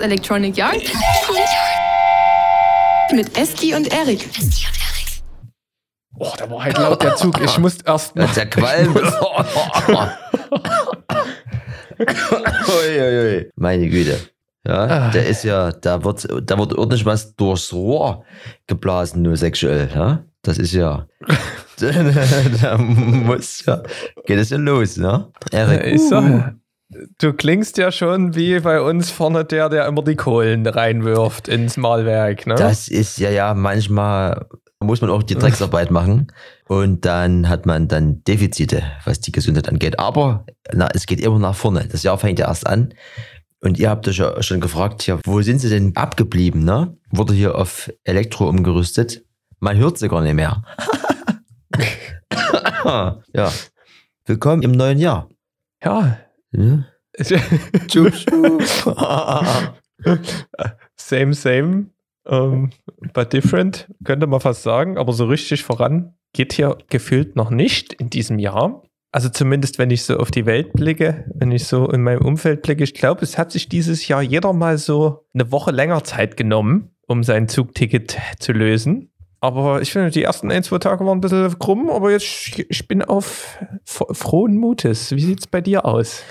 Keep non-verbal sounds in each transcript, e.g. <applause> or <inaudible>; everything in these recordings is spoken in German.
Electronic Yard mit Eski und Erik. Oh, da war halt laut der Zug. Ich musste erst mal. Der Qualm. Uiuiui. <laughs> Meine Güte. Ja, Ah. der ist ja, da wird, da wird ordentlich was durchs Rohr geblasen, nur sexuell, ja? Das ist ja, <laughs> da, muss ja, geht es ja los, ne? Erik, Ich sag, du klingst ja schon wie bei uns vorne der, der immer die Kohlen reinwirft ins Mahlwerk, ne? das ist ja, ja, manchmal muss man auch die Drecksarbeit machen und dann hat man dann Defizite, was die Gesundheit angeht. Aber na, es geht immer nach vorne. Das Jahr fängt ja erst an. Und ihr habt euch ja schon gefragt, ja, wo sind sie denn abgeblieben, ne? Wurde hier auf Elektro umgerüstet? Man hört sie gar nicht mehr. <laughs> ja. Willkommen im neuen Jahr. ja. Ne? Schub, schub. same, same, ähm, but different, könnte man fast sagen. Aber so richtig voran geht hier gefühlt noch nicht in diesem Jahr. Also zumindest, wenn ich so auf die Welt blicke, wenn ich so in meinem Umfeld blicke, ich glaube, es hat sich dieses Jahr jeder mal so eine Woche länger Zeit genommen, um sein Zugticket zu lösen. Aber ich finde, die ersten ein, zwei Tage waren ein bisschen krumm, aber jetzt, ich bin auf fro- frohen Mutes. Wie sieht's bei dir aus?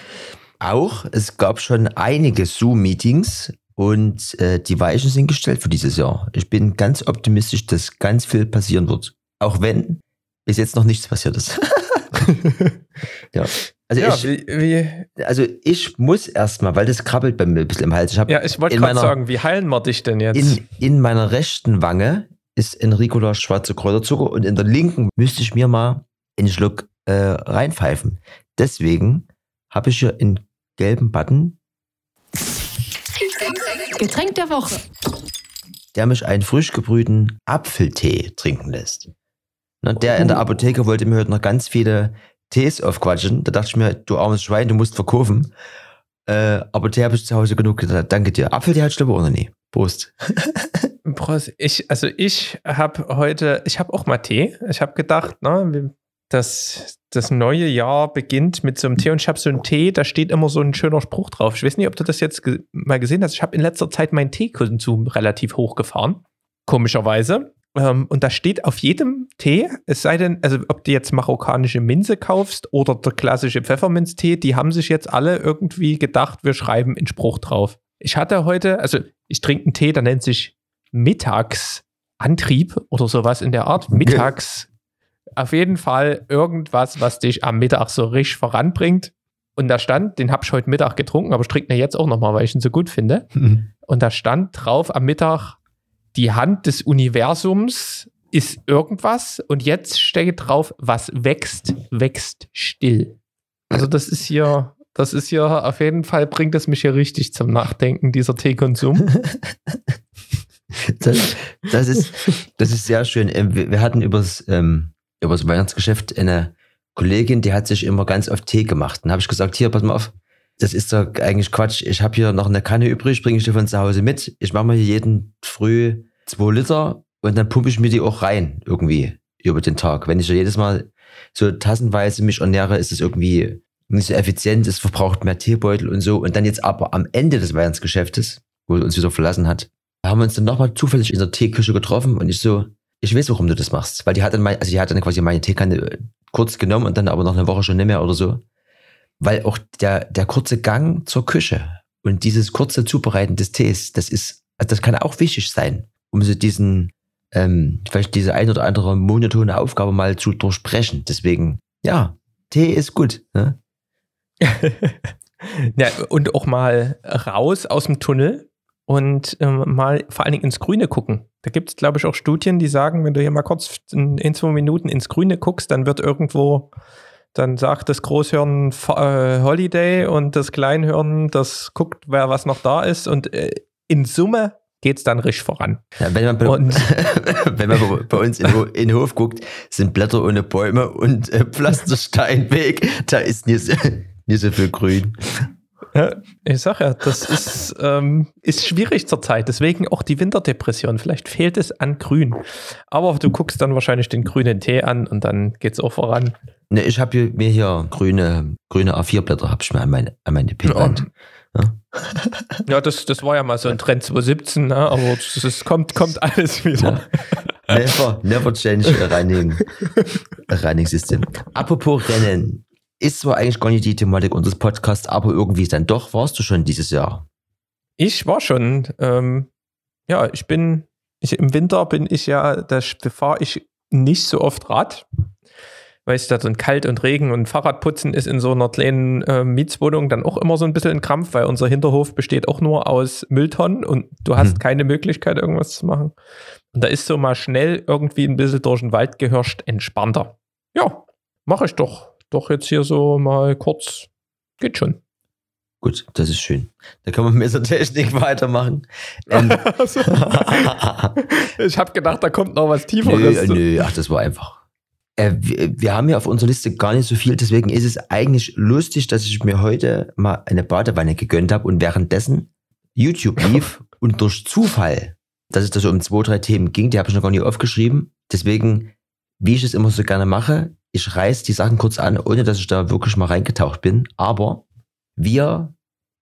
Auch, es gab schon einige Zoom-Meetings und äh, die Weichen sind gestellt für dieses Jahr. Ich bin ganz optimistisch, dass ganz viel passieren wird. Auch wenn bis jetzt noch nichts passiert ist. <laughs> ja. Also, Ja, ich, wie, wie, also ich muss erstmal, weil das krabbelt bei mir ein bisschen im Hals. Ich Ja, ich wollte gerade sagen, wie heilen wir dich denn jetzt? in, in meiner rechten Wange ist ein Ricola schwarze Kräuterzucker und in der linken müsste ich mir mal einen Schluck äh, reinpfeifen. Deswegen habe ich hier einen gelben Button, Getränk der Woche. der mich einen frisch gebrühten Apfeltee trinken lässt. Na, der in der Apotheke wollte mir heute noch ganz viele Tees aufquatschen. Da dachte ich mir, du armes Schwein, du musst verkaufen. Äh, aber Tee habe ich zu Hause genug. Danke dir. Apfeltee ich auch noch nie. Prost. <laughs> Prost. Ich, also ich habe heute, ich habe auch mal Tee. Ich habe gedacht, ne, dass das neue Jahr beginnt mit so einem Tee und ich habe so einen Tee, da steht immer so ein schöner Spruch drauf. Ich weiß nicht, ob du das jetzt mal gesehen hast. Ich habe in letzter Zeit meinen Teekonsum relativ hochgefahren. Komischerweise. Ähm, und da steht auf jedem Tee, es sei denn, also ob du jetzt marokkanische Minze kaufst oder der klassische Pfefferminztee, die haben sich jetzt alle irgendwie gedacht, wir schreiben einen Spruch drauf. Ich hatte heute, also ich trinke einen Tee, der nennt sich Mittagsantrieb oder sowas in der Art. Mittags auf jeden Fall irgendwas, was dich am Mittag so richtig voranbringt. Und da stand, den habe ich heute Mittag getrunken, aber ich trinke ihn jetzt auch nochmal, weil ich ihn so gut finde. Und da stand drauf am Mittag, die Hand des Universums ist irgendwas. Und jetzt steht drauf, was wächst, wächst still. Also das ist hier, das ist hier auf jeden Fall, bringt es mich hier richtig zum Nachdenken, dieser Teekonsum. <laughs> <laughs> Das, das, ist, das ist sehr schön. Ähm, Wir hatten übers, ähm, übers Weihnachtsgeschäft eine Kollegin, die hat sich immer ganz oft Tee gemacht. Dann habe ich gesagt, hier, pass mal auf, das ist doch eigentlich Quatsch. Ich habe hier noch eine Kanne übrig, bringe ich dir von zu Hause mit. Ich mache mir hier jeden früh zwei Liter und dann pumpe ich mir die auch rein irgendwie über den Tag. Wenn ich ja jedes Mal so tassenweise mich ernähre, ist es irgendwie nicht so effizient, es verbraucht mehr Teebeutel und so. Und dann jetzt aber am Ende des Weihnachtsgeschäftes, wo uns wieder verlassen hat, da haben wir uns dann nochmal zufällig in der Teeküche getroffen und ich so, ich weiß, warum du das machst. Weil die hat dann, mein, also die hat dann quasi meine Teekanne äh, kurz genommen und dann aber noch eine Woche schon nicht mehr oder so. Weil auch der, der kurze Gang zur Küche und dieses kurze Zubereiten des Tees, das ist, also das kann auch wichtig sein, um so diesen, ähm, vielleicht diese ein oder andere monotone Aufgabe mal zu durchbrechen. Deswegen, ja, Tee ist gut. Ne? <laughs> ja, und auch mal raus aus dem Tunnel und ähm, mal vor allen Dingen ins Grüne gucken. Da gibt es, glaube ich, auch Studien, die sagen, wenn du hier mal kurz in, in zwei Minuten ins Grüne guckst, dann wird irgendwo, dann sagt das Großhirn äh, Holiday und das Kleinhirn, das guckt, wer was noch da ist und äh, in Summe geht es dann richtig voran. Ja, wenn man bei, Und- <laughs> wenn man bei- uns in, in den Hof guckt, sind Blätter ohne Bäume und äh, Pflastersteinweg. Da ist nicht so, <laughs> nicht so viel Grün. Ja, ich sag ja, das ist, ähm, ist schwierig zurzeit. Deswegen auch die Winterdepression. Vielleicht fehlt es an Grün. Aber du guckst dann wahrscheinlich den grünen Tee an und dann geht's auch voran. Ne, ich habe mir hier grüne, grüne A4-Blätter hab ich mir an meine, an meine Pinwand. Ja, das, das war ja mal so ein Trend 2017, ne? aber es kommt, kommt alles wieder. Never, never change a running, a running system. Apropos Rennen, ist zwar eigentlich gar nicht die Thematik unseres Podcasts, aber irgendwie dann doch warst du schon dieses Jahr. Ich war schon, ähm, ja, ich bin, ich, im Winter bin ich ja, da fahre ich nicht so oft Rad, weil es da so ein Kalt und Regen und Fahrradputzen ist in so einer kleinen äh, Mietswohnung dann auch immer so ein bisschen ein Krampf, weil unser Hinterhof besteht auch nur aus Mülltonnen und du hast hm. keine Möglichkeit, irgendwas zu machen. Und da ist so mal schnell irgendwie ein bisschen durch den Wald gehörscht entspannter. Ja, mache ich doch. Doch jetzt hier so mal kurz. Geht schon. Gut, das ist schön. Da kann man mit der Technik weitermachen. <laughs> Ähm, <laughs> ich habe gedacht, da kommt noch was Tieferes. Nö, nö, ach, das war einfach. Äh, wir, wir, haben ja auf unserer Liste gar nicht so viel, deswegen ist es eigentlich lustig, dass ich mir heute mal eine Badewanne gegönnt habe und währenddessen YouTube <laughs> lief und durch Zufall dass es da so um zwei, drei Themen ging, die habe ich noch gar nicht aufgeschrieben. Deswegen, wie ich es immer so gerne mache, ich reiß die Sachen kurz an, ohne dass ich da wirklich mal reingetaucht bin. Aber wir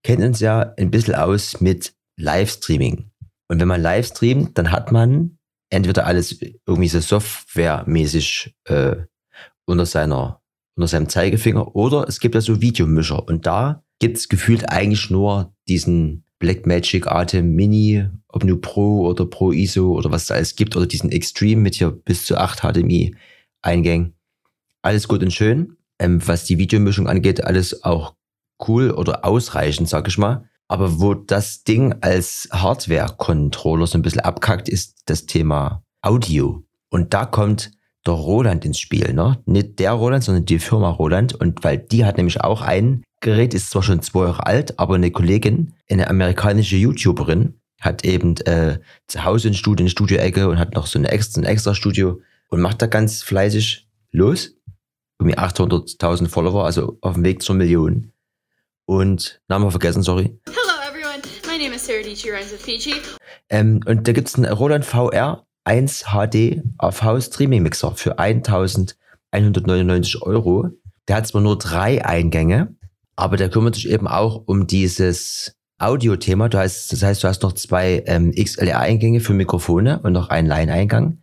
kennen uns ja ein bisschen aus mit Livestreaming. Und wenn man Livestreamt, dann hat man entweder alles irgendwie so softwaremäßig äh, unter seiner unter seinem Zeigefinger oder es gibt ja so Videomischer und da gibt es gefühlt eigentlich nur diesen Blackmagic Atem Mini, ob nur Pro oder Pro ISO oder was es alles gibt, oder diesen Extreme mit hier bis zu 8 HDMI-Eingängen. Alles gut und schön. Ähm, was die Videomischung angeht, alles auch cool oder ausreichend, sag ich mal. Aber wo das Ding als Hardware-Controller so ein bisschen abkackt, ist das Thema Audio. Und da kommt der Roland ins Spiel, ne? Nicht der Roland, sondern die Firma Roland. Und weil die hat nämlich auch ein Gerät, ist zwar schon zwei Jahre alt, aber eine Kollegin, eine amerikanische YouTuberin, hat eben äh, zu Hause ein Studio, eine Studioecke und hat noch so eine extra, ein extra Studio und macht da ganz fleißig los. Irgendwie 800.000 Follower, also auf dem Weg zur Million. Und Name vergessen, sorry. Hello everyone, my name is Sarah Dici Rhymes of Fiji. Ähm, und da gibt's einen Roland VR 1 HD AV Streaming Mixer für 1199 Euro. Der hat zwar nur drei Eingänge, aber der kümmert sich eben auch um dieses Audio-Thema. Du hast, das heißt, du hast noch zwei ähm, XLR-Eingänge für Mikrofone und noch einen Line-Eingang.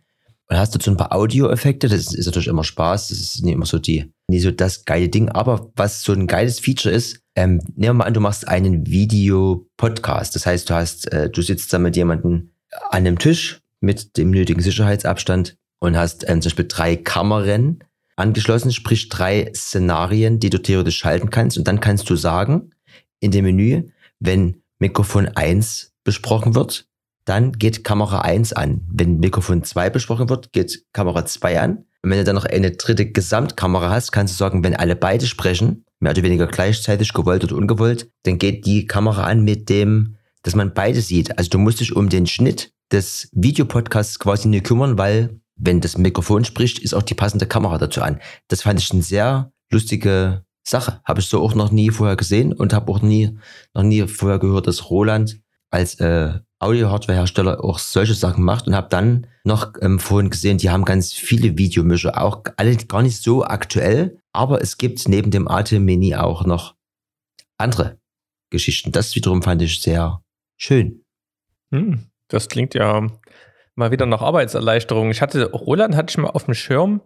Und hast dazu ein paar Audio-Effekte. Das ist natürlich immer Spaß. Das ist nicht immer so die, nie so das geile Ding. Aber was so ein geiles Feature ist, ähm, nehmen wir mal an, du machst einen Video-Podcast. Das heißt, du hast, äh, du sitzt da mit jemandem an einem Tisch mit dem nötigen Sicherheitsabstand und hast ähm, zum Beispiel drei Kameran angeschlossen, sprich drei Szenarien, die du theoretisch schalten kannst. Und dann kannst du sagen, in dem Menü, wenn Mikrofon 1 besprochen wird, dann geht Kamera 1 an. Wenn Mikrofon 2 besprochen wird, geht Kamera 2 an. Und wenn du dann noch eine dritte Gesamtkamera hast, kannst du sagen, wenn alle beide sprechen, mehr oder weniger gleichzeitig, gewollt oder ungewollt, dann geht die Kamera an mit dem, dass man beide sieht. Also du musst dich um den Schnitt des Videopodcasts quasi nicht kümmern, weil wenn das Mikrofon spricht, ist auch die passende Kamera dazu an. Das fand ich eine sehr lustige Sache. Habe ich so auch noch nie vorher gesehen und habe auch nie, noch nie vorher gehört, dass Roland als äh, Audio-Hardware-Hersteller auch solche Sachen macht und habe dann noch ähm, vorhin gesehen, die haben ganz viele Videomischer, auch alle gar nicht so aktuell, aber es gibt neben dem ATEM Mini auch noch andere Geschichten. Das wiederum fand ich sehr schön. Hm, das klingt ja mal wieder nach Arbeitserleichterung. Ich hatte, Roland hatte ich mal auf dem Schirm,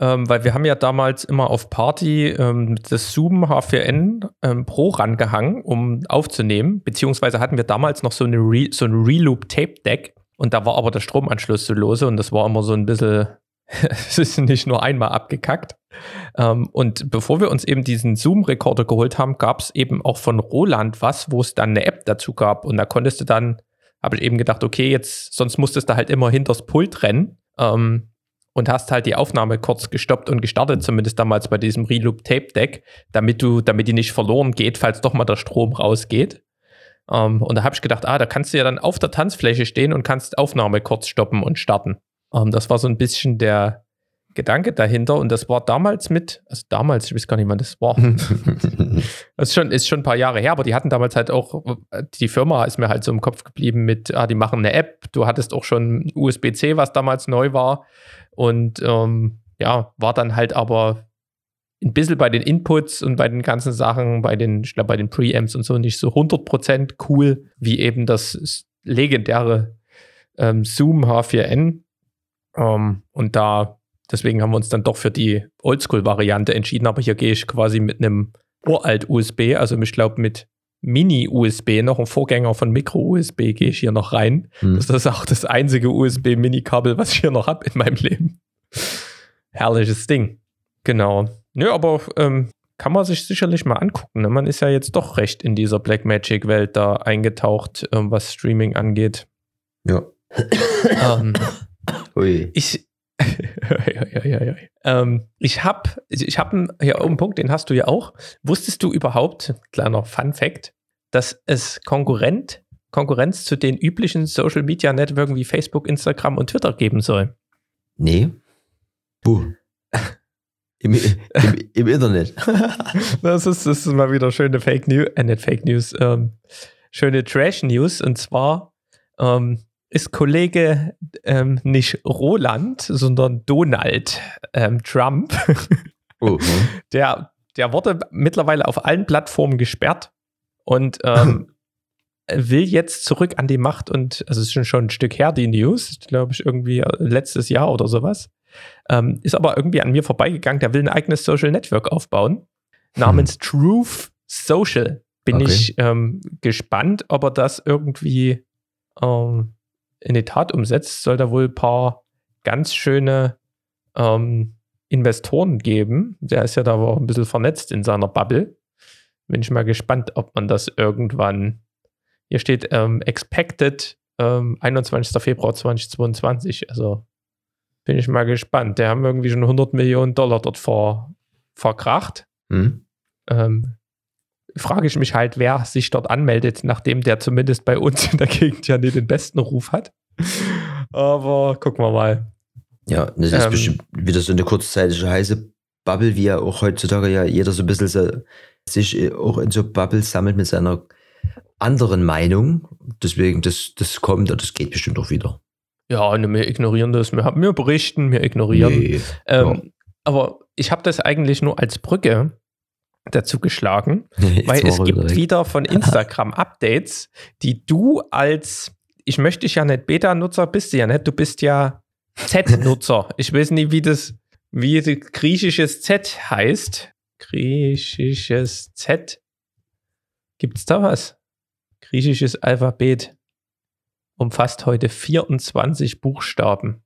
ähm, weil wir haben ja damals immer auf Party ähm, das Zoom H4n ähm, Pro rangehangen, um aufzunehmen. Beziehungsweise hatten wir damals noch so, eine Re so ein Reloop Tape Deck und da war aber der Stromanschluss so lose und das war immer so ein bisschen, <laughs> es ist nicht nur einmal abgekackt. Ähm, und bevor wir uns eben diesen Zoom-Rekorder geholt haben, gab es eben auch von Roland was, wo es dann eine App dazu gab und da konntest du dann habe ich eben gedacht, okay, jetzt, sonst musstest du halt immer hinters Pult rennen ähm, und hast halt die Aufnahme kurz gestoppt und gestartet, zumindest damals bei diesem Reloop Tape Deck, damit du, damit die nicht verloren geht, falls doch mal der Strom rausgeht. Ähm, und da habe ich gedacht, ah, da kannst du ja dann auf der Tanzfläche stehen und kannst Aufnahme kurz stoppen und starten. Ähm, das war so ein bisschen der, Gedanke dahinter und das war damals mit, also damals, ich weiß gar nicht, wann das war. <laughs> das ist schon, ist schon ein paar Jahre her, aber die hatten damals halt auch, die Firma ist mir halt so im Kopf geblieben mit, ah, die machen eine App, du hattest auch schon USB-C, was damals neu war und ähm, ja, war dann halt aber ein bisschen bei den Inputs und bei den ganzen Sachen, bei den, ich glaube, bei den Preamps und so nicht so 100% cool wie eben das legendäre ähm, Zoom H4n. Ähm, und da, deswegen haben wir uns dann doch für die Oldschool-Variante entschieden, aber hier gehe ich quasi mit einem Uralt-USB, also ich glaube mit Mini-USB, noch ein Vorgänger von Micro-USB, gehe ich hier noch rein. Hm. Das ist auch das einzige USB-Mini-Kabel, was ich hier noch habe in meinem Leben. Herrliches Ding. Genau. Nö, aber ähm, kann man sich sicherlich mal angucken. Ne? Man ist ja jetzt doch recht in dieser Blackmagic-Welt da eingetaucht, ähm, was Streaming angeht. Ja. ähm, Ui. Ich, <laughs> ähm, ich habe ich hab einen, ja, einen Punkt, den hast du ja auch. Wusstest du überhaupt, kleiner Fun Fact, dass es Konkurrent, Konkurrenz zu den üblichen Social Media Networks wie Facebook, Instagram und Twitter geben soll? Nee. Buh. <laughs> Im, im, Im, Internet. <laughs> das, ist, das ist mal wieder schöne Fake News, äh, nicht Fake News, ähm, schöne Trash News. Und zwar ähm, ist Kollege ähm, nicht Roland, sondern Donald ähm, Trump. <laughs> Oh, hm. der, der wurde mittlerweile auf allen Plattformen gesperrt und ähm, <laughs> will jetzt zurück an die Macht und also es ist schon, schon ein Stück her, die News, glaube ich, irgendwie äh, letztes Jahr oder sowas. Ähm, ist aber irgendwie an mir vorbeigegangen. Der will ein eigenes Social Network aufbauen, namens hm. Truth Social. Bin okay. ich ähm, gespannt, ob er das irgendwie ähm, in die Tat umsetzt. Soll da wohl ein paar ganz schöne ähm, Investoren geben. Der ist ja da auch ein bisschen vernetzt in seiner Bubble. Bin ich mal gespannt, ob man das irgendwann. Hier steht ähm, Expected 21. Ähm, Februar 2022. Also bin ich mal gespannt. Der haben irgendwie schon 100 Millionen Dollar dort vor, verkracht. Mhm. Ähm, frage ich mich halt, wer sich dort anmeldet, nachdem der zumindest bei uns in der Gegend ja nicht den besten Ruf hat. Aber gucken wir mal. Ja, das ist ähm, bestimmt wieder so eine kurzzeitige heiße Bubble, wie ja auch heutzutage ja jeder so ein bisschen so, sich auch in so Bubbles sammelt mit seiner anderen Meinung. Deswegen, das, das kommt und das geht bestimmt auch wieder. Ja, ne, wir ignorieren das. Wir, haben, wir berichten, wir ignorieren. Nee, ähm, ja. Aber ich habe das eigentlich nur als Brücke dazu geschlagen, <laughs> weil es gibt direkt. wieder von Instagram Updates, die du als, ich möchte dich ja nicht Beta-Nutzer, bist du ja nicht, du bist ja Z-Nutzer. <laughs> ich weiß nicht, wie das, wie das griechisches Z heißt. Griechisches Z. Gibt es da was? Griechisches Alphabet umfasst heute 24 Buchstaben.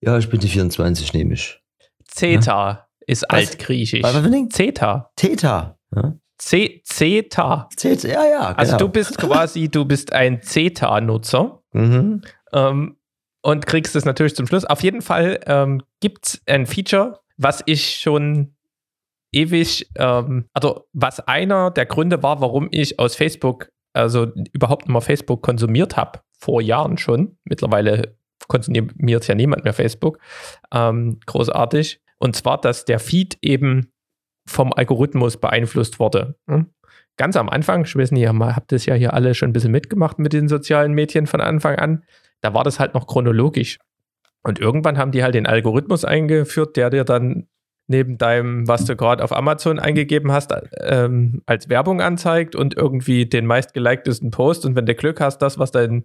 Ja, ich bin die 24, nehme ich. Zeta ja? Ist was? altgriechisch. Was, was Zeta. Theta. Ja? Zeta. Zeta, ja, ja. Genau. Also du bist <laughs> quasi, du bist ein Zeta-Nutzer. Mhm. Ähm, und kriegst es natürlich zum Schluss. Auf jeden Fall ähm, gibt es ein Feature, was ich schon ewig, ähm, also was einer der Gründe war, warum ich aus Facebook also überhaupt mal Facebook konsumiert habe, vor Jahren schon. Mittlerweile konsumiert ja niemand mehr Facebook. Ähm, großartig. Und zwar, dass der Feed eben vom Algorithmus beeinflusst wurde. Hm? Ganz am Anfang, ich weiß nicht, ihr habt das ja hier alle schon ein bisschen mitgemacht mit den sozialen Medien von Anfang an. Da war das halt noch chronologisch. Und irgendwann haben die halt den Algorithmus eingeführt, der dir dann neben deinem, was du gerade auf Amazon eingegeben hast, ähm, als Werbung anzeigt und irgendwie den meistgeliktesten Post und wenn du Glück hast, das, was dann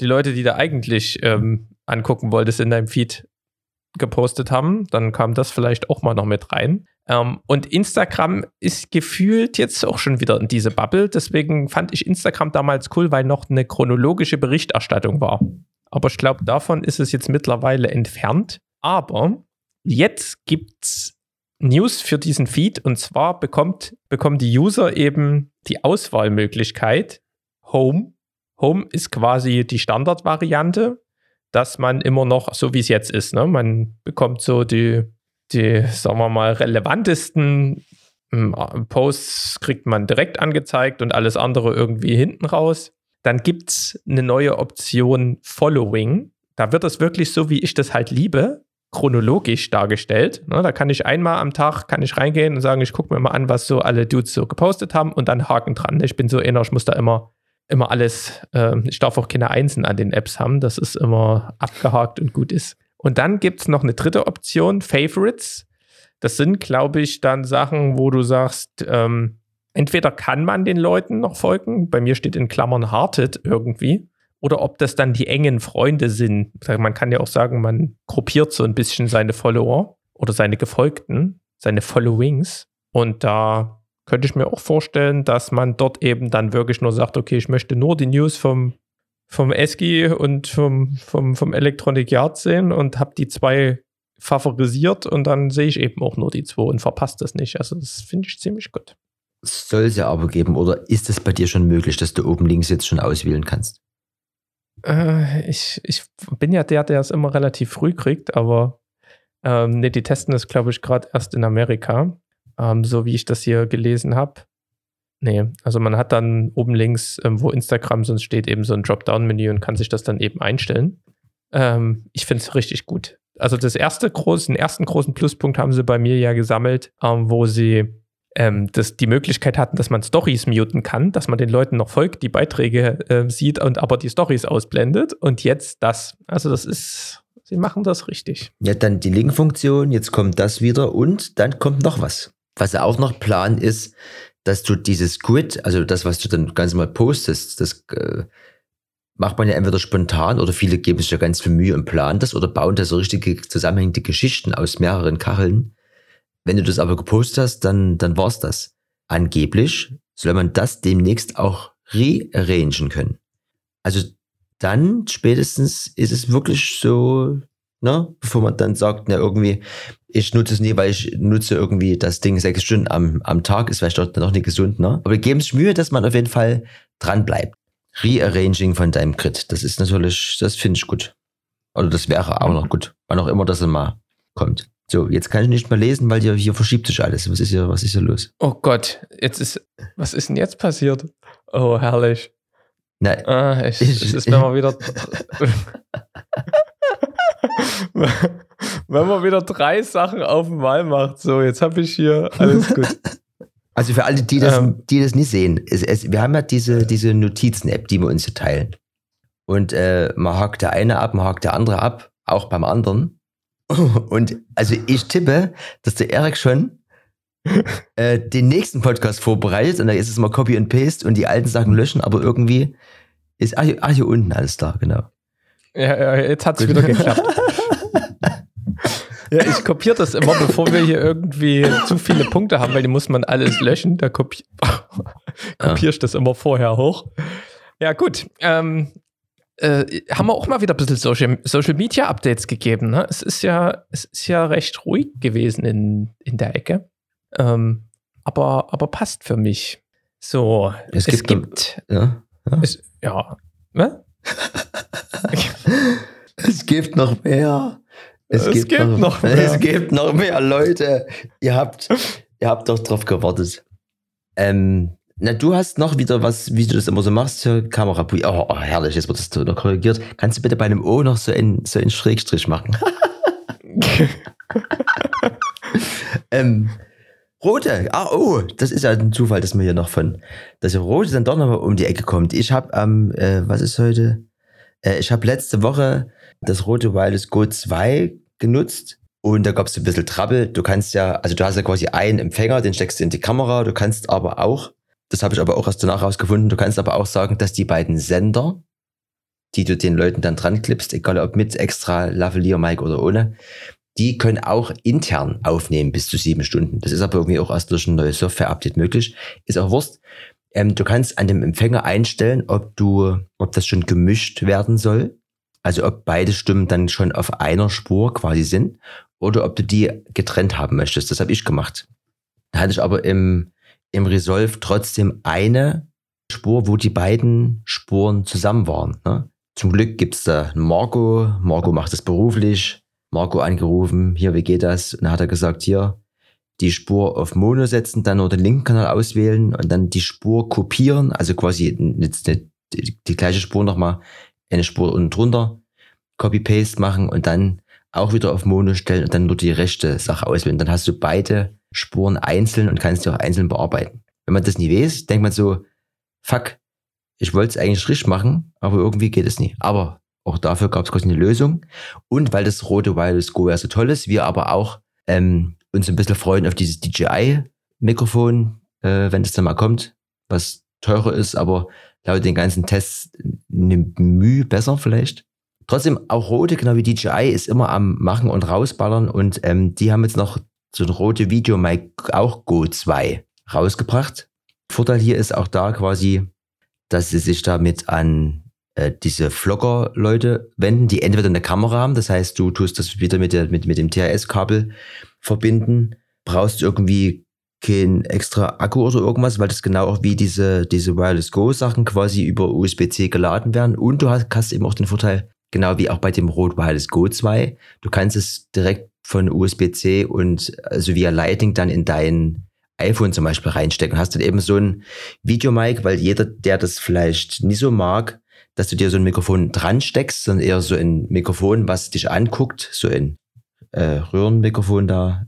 die Leute, die da eigentlich ähm, angucken wolltest, in deinem Feed gepostet haben, dann kam das vielleicht auch mal noch mit rein. Ähm, und Instagram ist gefühlt jetzt auch schon wieder in diese Bubble. Deswegen fand ich Instagram damals cool, weil noch eine chronologische Berichterstattung war. Aber ich glaube, davon ist es jetzt mittlerweile entfernt. Aber Jetzt gibt es News für diesen Feed und zwar bekommt, bekommen die User eben die Auswahlmöglichkeit Home. Home ist quasi die Standardvariante, dass man immer noch, so wie es jetzt ist, ne, man bekommt so die, die, sagen wir mal, relevantesten hm, Posts kriegt man direkt angezeigt und alles andere irgendwie hinten raus. Dann gibt es eine neue Option Following. Da wird es wirklich so, wie ich das halt liebe chronologisch dargestellt. Ne, da kann ich einmal am Tag kann ich reingehen und sagen, ich gucke mir mal an, was so alle Dudes so gepostet haben und dann Haken dran. Ich bin so inner, ich muss da immer, immer alles, äh, ich darf auch keine Einsen an den Apps haben, das ist immer abgehakt und gut ist. Und dann gibt es noch eine dritte Option, Favorites. Das sind, glaube ich, dann Sachen, wo du sagst, ähm, entweder kann man den Leuten noch folgen, bei mir steht in Klammern Hearted irgendwie, oder ob das dann die engen Freunde sind. Man kann ja auch sagen, man gruppiert so ein bisschen seine Follower oder seine Gefolgten, seine Followings. Und da könnte ich mir auch vorstellen, dass man dort eben dann wirklich nur sagt, okay, ich möchte nur die News vom, vom Eski und vom, vom, vom Electronic Yard sehen und habe die zwei favorisiert und dann sehe ich eben auch nur die zwei und verpasse das nicht. Also das finde ich ziemlich gut. Soll es ja aber geben oder ist es bei dir schon möglich, dass du oben links jetzt schon auswählen kannst? Äh, ich, ich bin ja der, der es immer relativ früh kriegt, aber ähm, nee, die testen das, glaube ich, gerade erst in Amerika, ähm, so wie ich das hier gelesen habe. Nee, also man hat dann oben links, ähm, wo Instagram sonst steht, eben so ein Dropdown-Menü und kann sich das dann eben einstellen. Ähm, ich finde es richtig gut. Also das erste großen, ersten großen Pluspunkt haben sie bei mir ja gesammelt, ähm, wo sie ähm, das, die Möglichkeit hatten, dass man Stories muten kann, dass man den Leuten noch folgt, die Beiträge äh, sieht und aber die Stories ausblendet. Und jetzt das. Also das ist, sie machen das richtig. Ja, dann die Link-Funktion, jetzt kommt das wieder und dann kommt noch was. Was ja auch noch Plan ist, dass du dieses Grid, also das, was du dann ganz mal postest, das äh, macht man ja entweder spontan oder viele geben sich ja ganz viel Mühe und planen das oder bauen da so richtige zusammenhängende Geschichten aus mehreren Kacheln. Wenn du das aber gepostet hast, dann, dann war's das. Angeblich soll man das demnächst auch rearrangen können. Also dann spätestens ist es wirklich so, ne, bevor man dann sagt, na irgendwie, ich nutze es nie, weil ich nutze irgendwie das Ding sechs Stunden am, am Tag, ist vielleicht doch noch nicht gesund, ne? Aber geben sich Mühe, dass man auf jeden Fall dran bleibt. Rearranging von deinem Grid, das ist natürlich, das finde ich gut. Oder das wäre auch noch gut, wann auch immer das mal kommt. So, jetzt kann ich nicht mehr lesen, weil hier, hier verschiebt sich alles. Was ist hier, was ist hier los? Oh Gott, jetzt ist, was ist denn jetzt passiert? Oh, herrlich. Nein. Ah, ich, ich, es ist, wenn man <laughs> wieder, <laughs> <laughs> wenn man wieder drei Sachen auf einmal macht. So, jetzt habe ich hier alles gut. <laughs> Also für alle, die das, ähm, die das nicht sehen, es, es, wir haben ja diese, diese Notizen-App, die wir uns hier teilen. Und äh, man hakt der eine ab, man hakt der andere ab, auch beim anderen. <laughs> Und also ich tippe, dass der Erik schon äh, den nächsten Podcast vorbereitet und da ist es mal Copy and Paste und die alten Sachen löschen, aber irgendwie ist, ach, ach hier unten alles da, genau. Ja, ja jetzt hat es wieder geklappt. ja, ich kopiere das immer, bevor wir hier irgendwie zu viele Punkte haben, weil die muss man alles löschen. Da kopi <laughs> kopiere ich das immer vorher hoch. Ja, gut. Ähm, äh, haben wir auch mal wieder ein bisschen Social, Social Media Updates gegeben. Ne? Es, ist ja, es ist ja recht ruhig gewesen in, in der Ecke. Ähm, aber, aber passt für mich. So, es, es gibt. ja. Ja. Es, ja. Ne? <laughs> es gibt noch mehr. Es, es gibt, gibt, noch, noch mehr. Es gibt noch mehr, Leute. Ihr habt, ihr habt doch drauf gewartet. Ähm, na, du hast noch wieder was, wie du das immer so machst, Kamera. Oh, oh, herrlich, jetzt wird das noch korrigiert. Kannst du bitte bei einem O noch so einen, so einen Schrägstrich machen? <laughs> ähm, Rote, ah, oh, das ist ja ein Zufall, dass mir hier noch von, dass Rote dann doch noch mal um die Ecke kommt. Ich habe am, äh, was ist heute? Äh, ich habe letzte Woche das Rote Wireless Go 2 genutzt und da gab es ein bisschen Trouble. Du kannst ja, also du hast ja quasi einen Empfänger, den steckst du in die Kamera, du kannst aber auch das habe ich aber auch erst danach rausgefunden. Du kannst aber auch sagen, dass die beiden Sender, die du den Leuten dann dran klippst, egal ob mit extra Lavalier Mic oder ohne, die können auch intern aufnehmen bis zu sieben Stunden. Das ist aber irgendwie auch erst durch ein neues Software-Update möglich. Ist auch Wurst. Ähm, du kannst an dem Empfänger einstellen, ob du, ob das schon gemischt werden soll. Also ob beide Stimmen dann schon auf einer Spur quasi sind oder ob du die getrennt haben möchtest. Das habe ich gemacht. Da hatte ich aber im, im Resolve trotzdem eine Spur, wo die beiden Spuren zusammen waren. Ne? Zum Glück gibt's da Marco. Marco macht das beruflich. Marco angerufen, hier, wie geht das? Und dann hat er gesagt, hier, die Spur auf Mono setzen, dann nur den linken Kanal auswählen und dann die Spur kopieren, also quasi jetzt die, die, gleiche Spur nochmal eine Spur unten drunter, Copy-Paste machen und dann auch wieder auf Mono stellen und dann nur die rechte Sache auswählen. Dann hast du beide Spuren einzeln und kannst die auch einzeln bearbeiten. Wenn man das nie weiß, denkt man so, fuck, ich wollte es eigentlich richtig machen, aber irgendwie geht es nie. Aber auch dafür gab es quasi eine Lösung. Und weil das rote Wireless Go ja so toll ist, wir aber auch ähm, uns ein bisschen freuen auf dieses DJI-Mikrofon, äh, wenn es dann mal kommt, was teurer ist, aber laut den ganzen Tests eine Mühe besser vielleicht. Trotzdem, auch Rode, genau wie DJI, ist immer am Machen und Rausballern und ähm, die haben jetzt noch so ein rote Video-Mic, auch Go 2, rausgebracht. Vorteil hier ist auch da quasi, dass sie sich damit an äh, diese Vlogger-Leute wenden, die entweder eine Kamera haben, das heißt, du tust das wieder mit, der, mit, mit dem THS-Kabel verbinden, brauchst irgendwie kein extra Akku oder irgendwas, weil das genau auch wie diese, diese Wireless Go Sachen quasi über USB-C geladen werden. Und du hast, hast eben auch den Vorteil, genau wie auch bei dem Rode Wireless Go 2, du kannst es direkt von USB-C und also via Lighting dann in dein iPhone zum Beispiel reinstecken. Hast dann eben so ein Videomic, weil jeder, der das vielleicht nicht so mag, dass du dir so ein Mikrofon dran steckst, sondern eher so ein Mikrofon, was dich anguckt, so ein äh, Röhrenmikrofon da.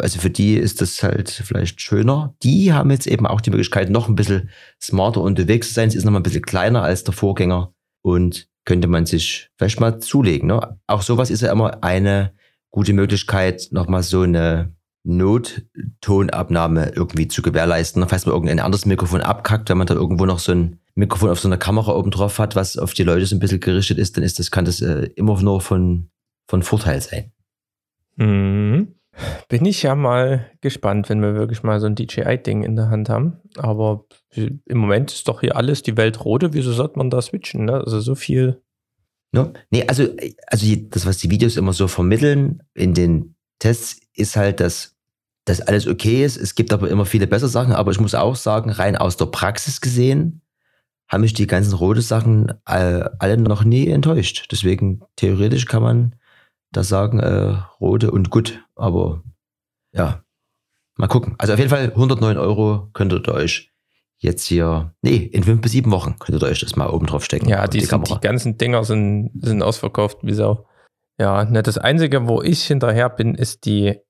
Also für die ist das halt vielleicht schöner. Die haben jetzt eben auch die Möglichkeit, noch ein bisschen smarter unterwegs zu sein. Es ist noch mal ein bisschen kleiner als der Vorgänger und könnte man sich vielleicht mal zulegen. Ne? Auch sowas ist ja immer eine gute Möglichkeit, nochmal so eine Nottonabnahme irgendwie zu gewährleisten. Falls man irgendein anderes Mikrofon abkackt, wenn man da irgendwo noch so ein Mikrofon auf so einer Kamera oben drauf hat, was auf die Leute so ein bisschen gerichtet ist, dann ist das, kann das äh, immer nur von, von Vorteil sein. Mhm. Bin ich ja mal gespannt, wenn wir wirklich mal so ein DJI-Ding in der Hand haben. Aber im Moment ist doch hier alles die Welt rote. Wieso sollte man da switchen? Ne? Also so viel. No? Nee, also, also das, was die Videos immer so vermitteln in den Tests, ist halt, dass das alles okay ist. Es gibt aber immer viele bessere Sachen. Aber ich muss auch sagen, rein aus der Praxis gesehen, haben mich die ganzen rote Sachen alle noch nie enttäuscht. Deswegen theoretisch kann man da sagen, äh, rote und gut. Aber ja, mal gucken. Also auf jeden Fall 109 Euro könntet ihr euch jetzt hier, nee, in fünf bis sieben Wochen könntet ihr euch das mal oben drauf stecken. Ja, die, die, sind, die ganzen Dinger sind, sind ausverkauft, wie Sau. Ja, ne, das Einzige, wo ich hinterher bin, ist die,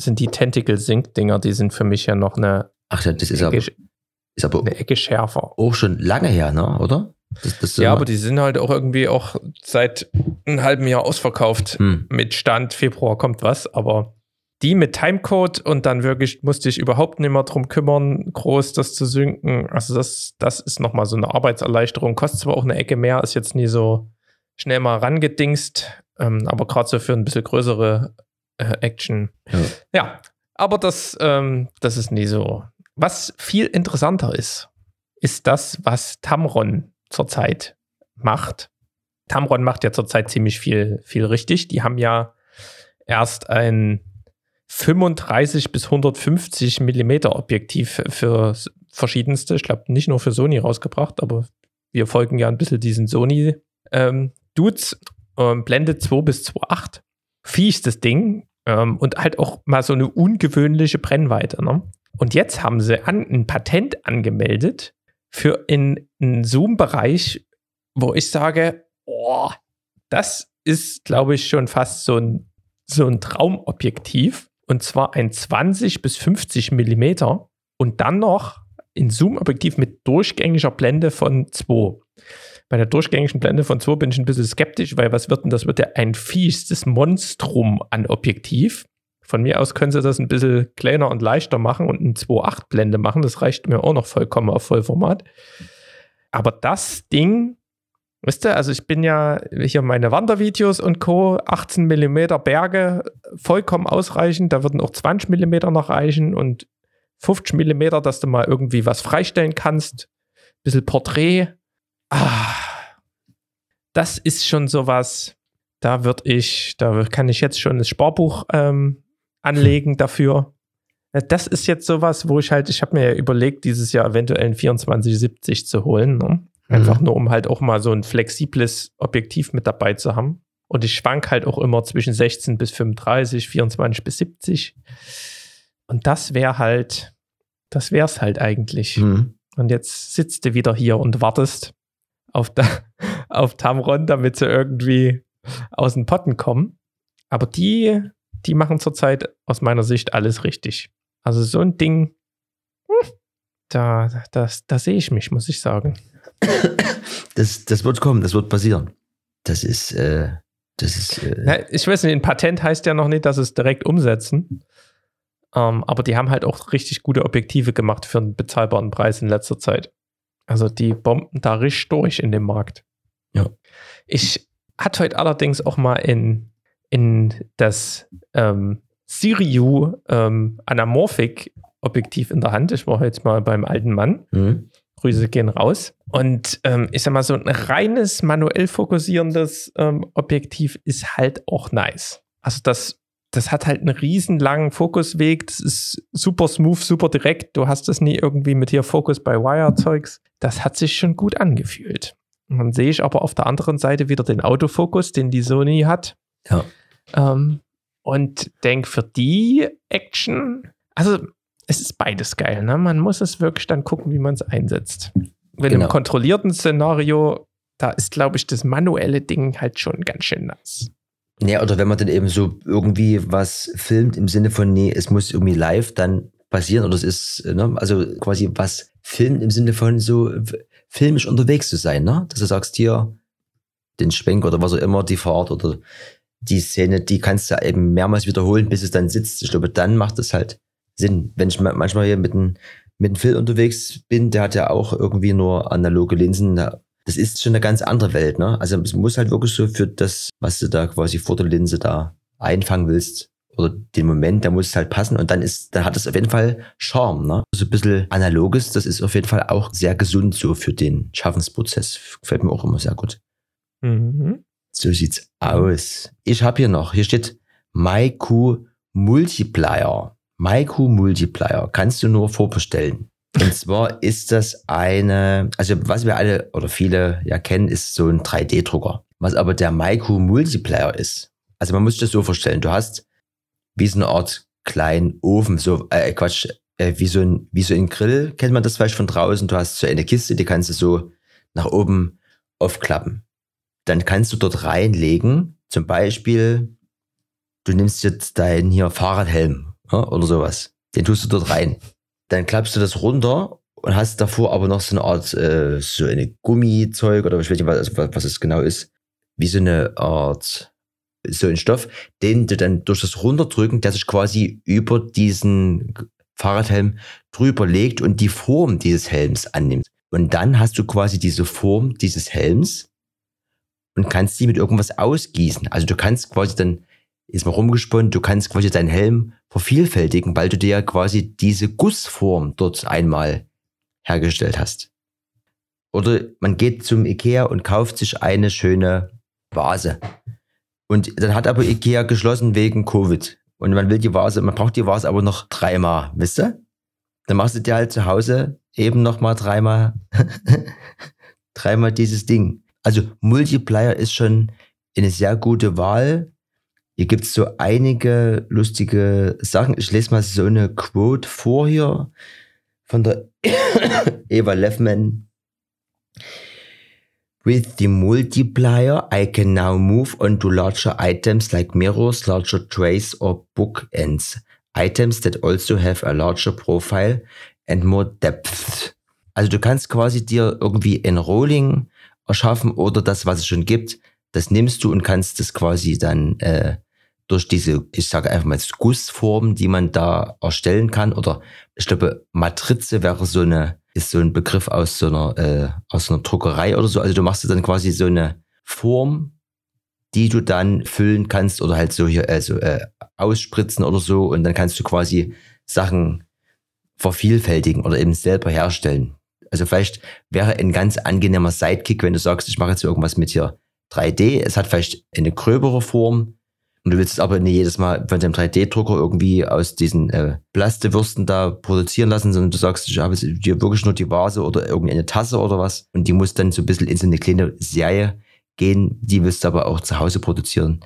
sind die Tentacle Sync Dinger, die sind für mich ja noch eine. Ach, das ist aber, ist aber eine Ecke schärfer. Auch schon lange her, ne, oder? Das, das ja, aber die sind halt auch irgendwie auch seit einem halben Jahr ausverkauft. Hm. Mit Stand Februar kommt was, aber die mit Timecode und dann wirklich musste ich überhaupt nicht mehr drum kümmern, groß das zu synken. Also das, das ist nochmal so eine Arbeitserleichterung. Kostet zwar auch eine Ecke mehr, ist jetzt nie so schnell mal rangedingst, ähm, aber gerade so für ein bisschen größere äh, Action. Ja. ja, aber das, ähm, das ist nie so. Was viel interessanter ist, ist das, was Tamron zurzeit macht. Tamron macht ja zurzeit ziemlich viel, viel richtig. Die haben ja erst ein 35 bis 150 Millimeter Objektiv für verschiedenste, ich glaube nicht nur für Sony rausgebracht, aber wir folgen ja ein bisschen diesen Sony ähm, Dudes, ähm, Blende 2 bis 2.8. Fies das Ding ähm, und halt auch mal so eine ungewöhnliche Brennweite. Ne? Und jetzt haben sie an, ein Patent angemeldet für in einen Zoom-Bereich, wo ich sage, oh, das ist, glaube ich, schon fast so ein, so ein Traumobjektiv. Und zwar ein 20 bis 50 Millimeter und dann noch ein Zoom-Objektiv mit durchgängiger Blende von 2. Bei der durchgängigen Blende von 2 bin ich ein bisschen skeptisch, weil was wird denn das? Wird ja ein fiestes Monstrum an Objektiv. Von mir aus können sie das ein bisschen kleiner und leichter machen und eine 2.8 Blende machen. Das reicht mir auch noch vollkommen auf Vollformat. Aber das Ding, wisst ihr, also ich bin ja hier meine Wandervideos und Co. 18 mm Berge vollkommen ausreichend. Da würden auch 20 mm noch reichen und 50 mm, dass du mal irgendwie was freistellen kannst. Bisschen Porträt. Ah, das ist schon sowas. Da würde ich, da kann ich jetzt schon das Sparbuch ähm, anlegen dafür. Äh, das ist jetzt sowas, wo ich halt, ich habe mir ja überlegt, dieses Jahr eventuell ein 2470 zu holen. Ne? Einfach mhm. nur, um halt auch mal so ein flexibles Objektiv mit dabei zu haben. Und ich schwank halt auch immer zwischen 16 bis 35, 24 bis 70. Und das wäre halt, das wäre es halt eigentlich. Mhm. Und jetzt sitzt du wieder hier und wartest auf, da, <laughs> auf Tamron, damit sie irgendwie aus den Potten kommen. Aber die die machen zurzeit aus meiner Sicht alles richtig. Also so ein Ding, hm, da, das, da sehe ich mich, muss ich sagen. Das, das wird kommen, das wird passieren. Das ist, äh, Das ist. Äh, Ja, ich weiß nicht, ein Patent heißt ja noch nicht, dass es direkt umsetzen. Ähm, aber die haben halt auch richtig gute Objektive gemacht für einen bezahlbaren Preis in letzter Zeit. Also die bomben da richtig durch in dem Markt. Ja. Ich hatte heute allerdings auch mal in, in das ähm, Siriu ähm, Anamorphic Objektiv in der Hand. Ich war heute mal beim alten Mann. hm? Grüße gehen raus. Und ähm, ich sag mal, so ein reines manuell fokussierendes ähm, Objektiv ist halt auch nice. Also das, das hat halt einen riesen langen Fokusweg. Das ist super smooth, super direkt. Du hast es nie irgendwie mit hier Focus by Wire Zeugs. Das hat sich schon gut angefühlt. Und dann sehe ich aber auf der anderen Seite wieder den Autofokus, den die Sony hat. Ja. Ähm, und denk für die Action, also es ist beides geil. Ne? Man muss es wirklich dann gucken, wie man es einsetzt. Wenn Genau. im kontrollierten Szenario, da ist, glaube ich, das manuelle Ding halt schon ganz schön nass. Ja, oder wenn man dann eben so irgendwie was filmt im Sinne von, nee, es muss irgendwie live dann passieren oder es ist, ne, also quasi was filmt im Sinne von so filmisch unterwegs zu sein, ne? Dass du sagst, hier, den Schwenk oder was auch immer, die Fahrt oder die Szene, die kannst du eben mehrmals wiederholen, bis es dann sitzt. Ich glaube, dann macht es halt Sinn. Wenn ich ma- manchmal hier mit einem mit Film unterwegs bin, der hat ja auch irgendwie nur analoge Linsen. da- Das ist schon eine ganz andere Welt, ne? Also es muss halt wirklich so für das, was du da quasi vor der Linse da einfangen willst oder den Moment, da muss es halt passen und dann ist, dann hat es auf jeden Fall Charme, ne? So ein bisschen analoges, das ist auf jeden Fall auch sehr gesund so für den Schaffensprozess. Gefällt mir auch immer sehr gut. Mhm. So sieht's aus. Ich habe hier noch, hier steht MyQ Multiplier. MyQ Multiplier. Kannst du nur vorbestellen. Und zwar ist das eine, also was wir alle oder viele ja kennen, ist so ein 3D-Drucker. Was aber der MyQ Multiplier ist. Also man muss sich das so vorstellen. Du hast wie so eine Art kleinen Ofen, so, äh, Quatsch, äh, wie so ein, wie so ein Grill, kennt man das vielleicht von draußen. Du hast so eine Kiste, die kannst du so nach oben aufklappen dann kannst du dort reinlegen, zum Beispiel, du nimmst jetzt deinen hier Fahrradhelm ja, oder sowas, den tust du dort rein. Dann klappst du das runter und hast davor aber noch so eine Art, äh, so eine Gummizeug oder ich weiß nicht, was, also was es genau ist, wie so eine Art, so ein Stoff, den du dann durch das Runterdrücken, der sich quasi über diesen Fahrradhelm drüber legt und die Form dieses Helms annimmt. Und dann hast du quasi diese Form dieses Helms und kannst die mit irgendwas ausgießen. Also du kannst quasi dann, ist mal rumgesponnen, du kannst quasi deinen Helm vervielfältigen, weil du dir quasi diese Gussform dort einmal hergestellt hast. Oder man geht zum Ikea und kauft sich eine schöne Vase. Und dann hat aber Ikea geschlossen wegen Covid. Und man will die Vase, man braucht die Vase aber noch dreimal, wisst ihr? Dann machst du dir halt zu Hause eben noch mal dreimal, <laughs> dreimal dieses Ding. Also Multiplier ist schon eine sehr gute Wahl. Hier gibt es so einige lustige Sachen. Ich lese mal so eine Quote vor hier von der <coughs> Eva Leffman. With the multiplier, I can now move on to larger items like mirrors, larger trays or bookends. Items that also have a larger profile and more depth. Also du kannst quasi dir irgendwie ein Rolling erschaffen oder das, was es schon gibt, das nimmst du und kannst das quasi dann äh, durch diese, ich sage einfach mal Gussform, die man da erstellen kann oder ich glaube Matrize wäre so eine, ist so ein Begriff aus so einer, äh, aus einer Druckerei oder so. Also du machst dann quasi so eine Form, die du dann füllen kannst oder halt so hier also, äh, ausspritzen oder so und dann kannst du quasi Sachen vervielfältigen oder eben selber herstellen. Also vielleicht wäre ein ganz angenehmer Sidekick, wenn du sagst, ich mache jetzt irgendwas mit hier 3D. Es hat vielleicht eine gröbere Form und du willst es aber nicht jedes Mal von dem 3D-Drucker irgendwie aus diesen äh, Plastewürsten da produzieren lassen, sondern du sagst, ich habe hier wirklich nur die Vase oder irgendeine Tasse oder was und die muss dann so ein bisschen in so eine kleine Serie gehen, die willst du aber auch zu Hause produzieren.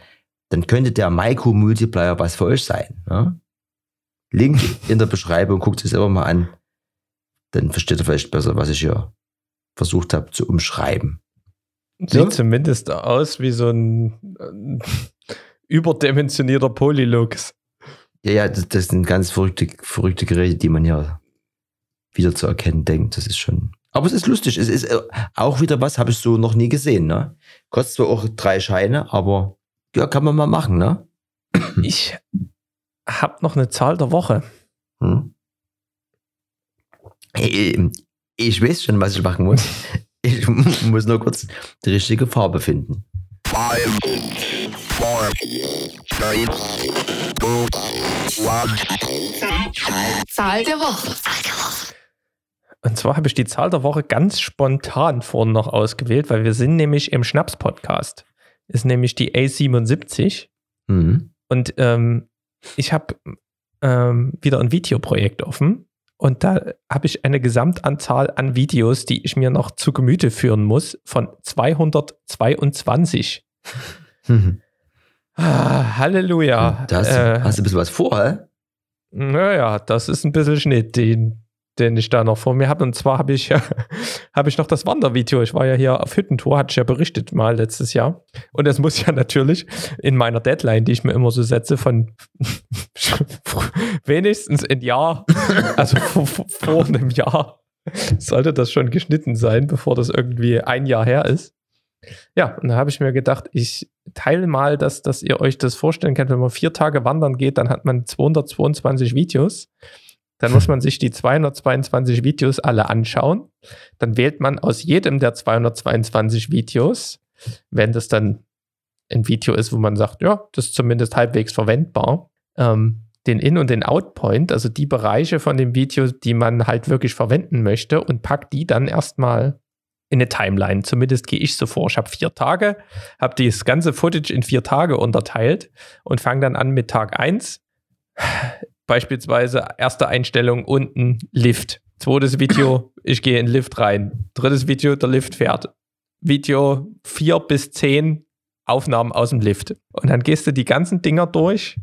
Dann könnte der Micro Multiplier was für euch sein. Ja? Link in der Beschreibung, guckt es selber mal an. Dann versteht ihr vielleicht besser, was ich hier versucht habe zu umschreiben. Sieht Ja. zumindest aus wie so ein äh, <laughs> überdimensionierter Polylux. Ja, ja, das, das sind ganz verrückte, verrückte Geräte, die man ja wieder zu erkennen denkt. Das ist schon. Aber es ist lustig. Es ist äh, auch wieder was, habe ich so noch nie gesehen. Ne? Kostet zwar auch drei Scheine, aber Ja, kann man mal machen, ne? Ich habe noch eine Zahl der Woche. Hm. Hey, Ich weiß schon, was ich machen muss. Ich <laughs> muss nur kurz die richtige Farbe finden. Five, four, three, two, one. Zahl der Woche. Und zwar habe ich die Zahl der Woche ganz spontan vorhin noch ausgewählt, weil wir sind nämlich im Schnaps-Podcast. Ist nämlich die A77. Mhm. Und ähm, ich habe ähm, wieder ein Videoprojekt offen. Und da habe ich eine Gesamtanzahl an Videos, die ich mir noch zu Gemüte führen muss, von 222. Mhm. Ah, Halleluja. Da hast, du- Äh, hast du ein bisschen was vor, hä? Naja, das ist ein bisschen Schnitt, den, den ich da noch vor mir habe. Und zwar habe ich, <laughs> ja- ich noch das Wandervideo. Ich war ja hier auf Hüttentour, hatte ich ja berichtet mal letztes Jahr. Und das muss ja <laughs> natürlich in meiner Deadline, die ich mir immer so setze, von <laughs> wenigstens ein Jahr, also vor, vor, vor einem Jahr, sollte das schon geschnitten sein, bevor das irgendwie ein Jahr her ist. Ja, und da habe ich mir gedacht, ich teile mal, dass, dass ihr euch das vorstellen könnt, wenn man vier Tage wandern geht, dann hat man 222 Videos. Dann muss man sich die 222 Videos alle anschauen. Dann wählt man aus jedem der 222 Videos, wenn das dann ein Video ist, wo man sagt, ja, das ist zumindest halbwegs verwendbar, ähm, den In- und den Out-Point, also die Bereiche von dem Video, die man halt wirklich verwenden möchte und packt die dann erstmal in eine Timeline. Zumindest gehe ich so vor. Ich habe vier Tage, habe das ganze Footage in vier Tage unterteilt und fange dann an mit Tag 1. Beispielsweise erste Einstellung unten Lift. Zweites Video, ich gehe in den Lift rein. Drittes Video, der Lift fährt. Video 4 bis 10 Aufnahmen aus dem Lift. Und dann gehst du die ganzen Dinger durch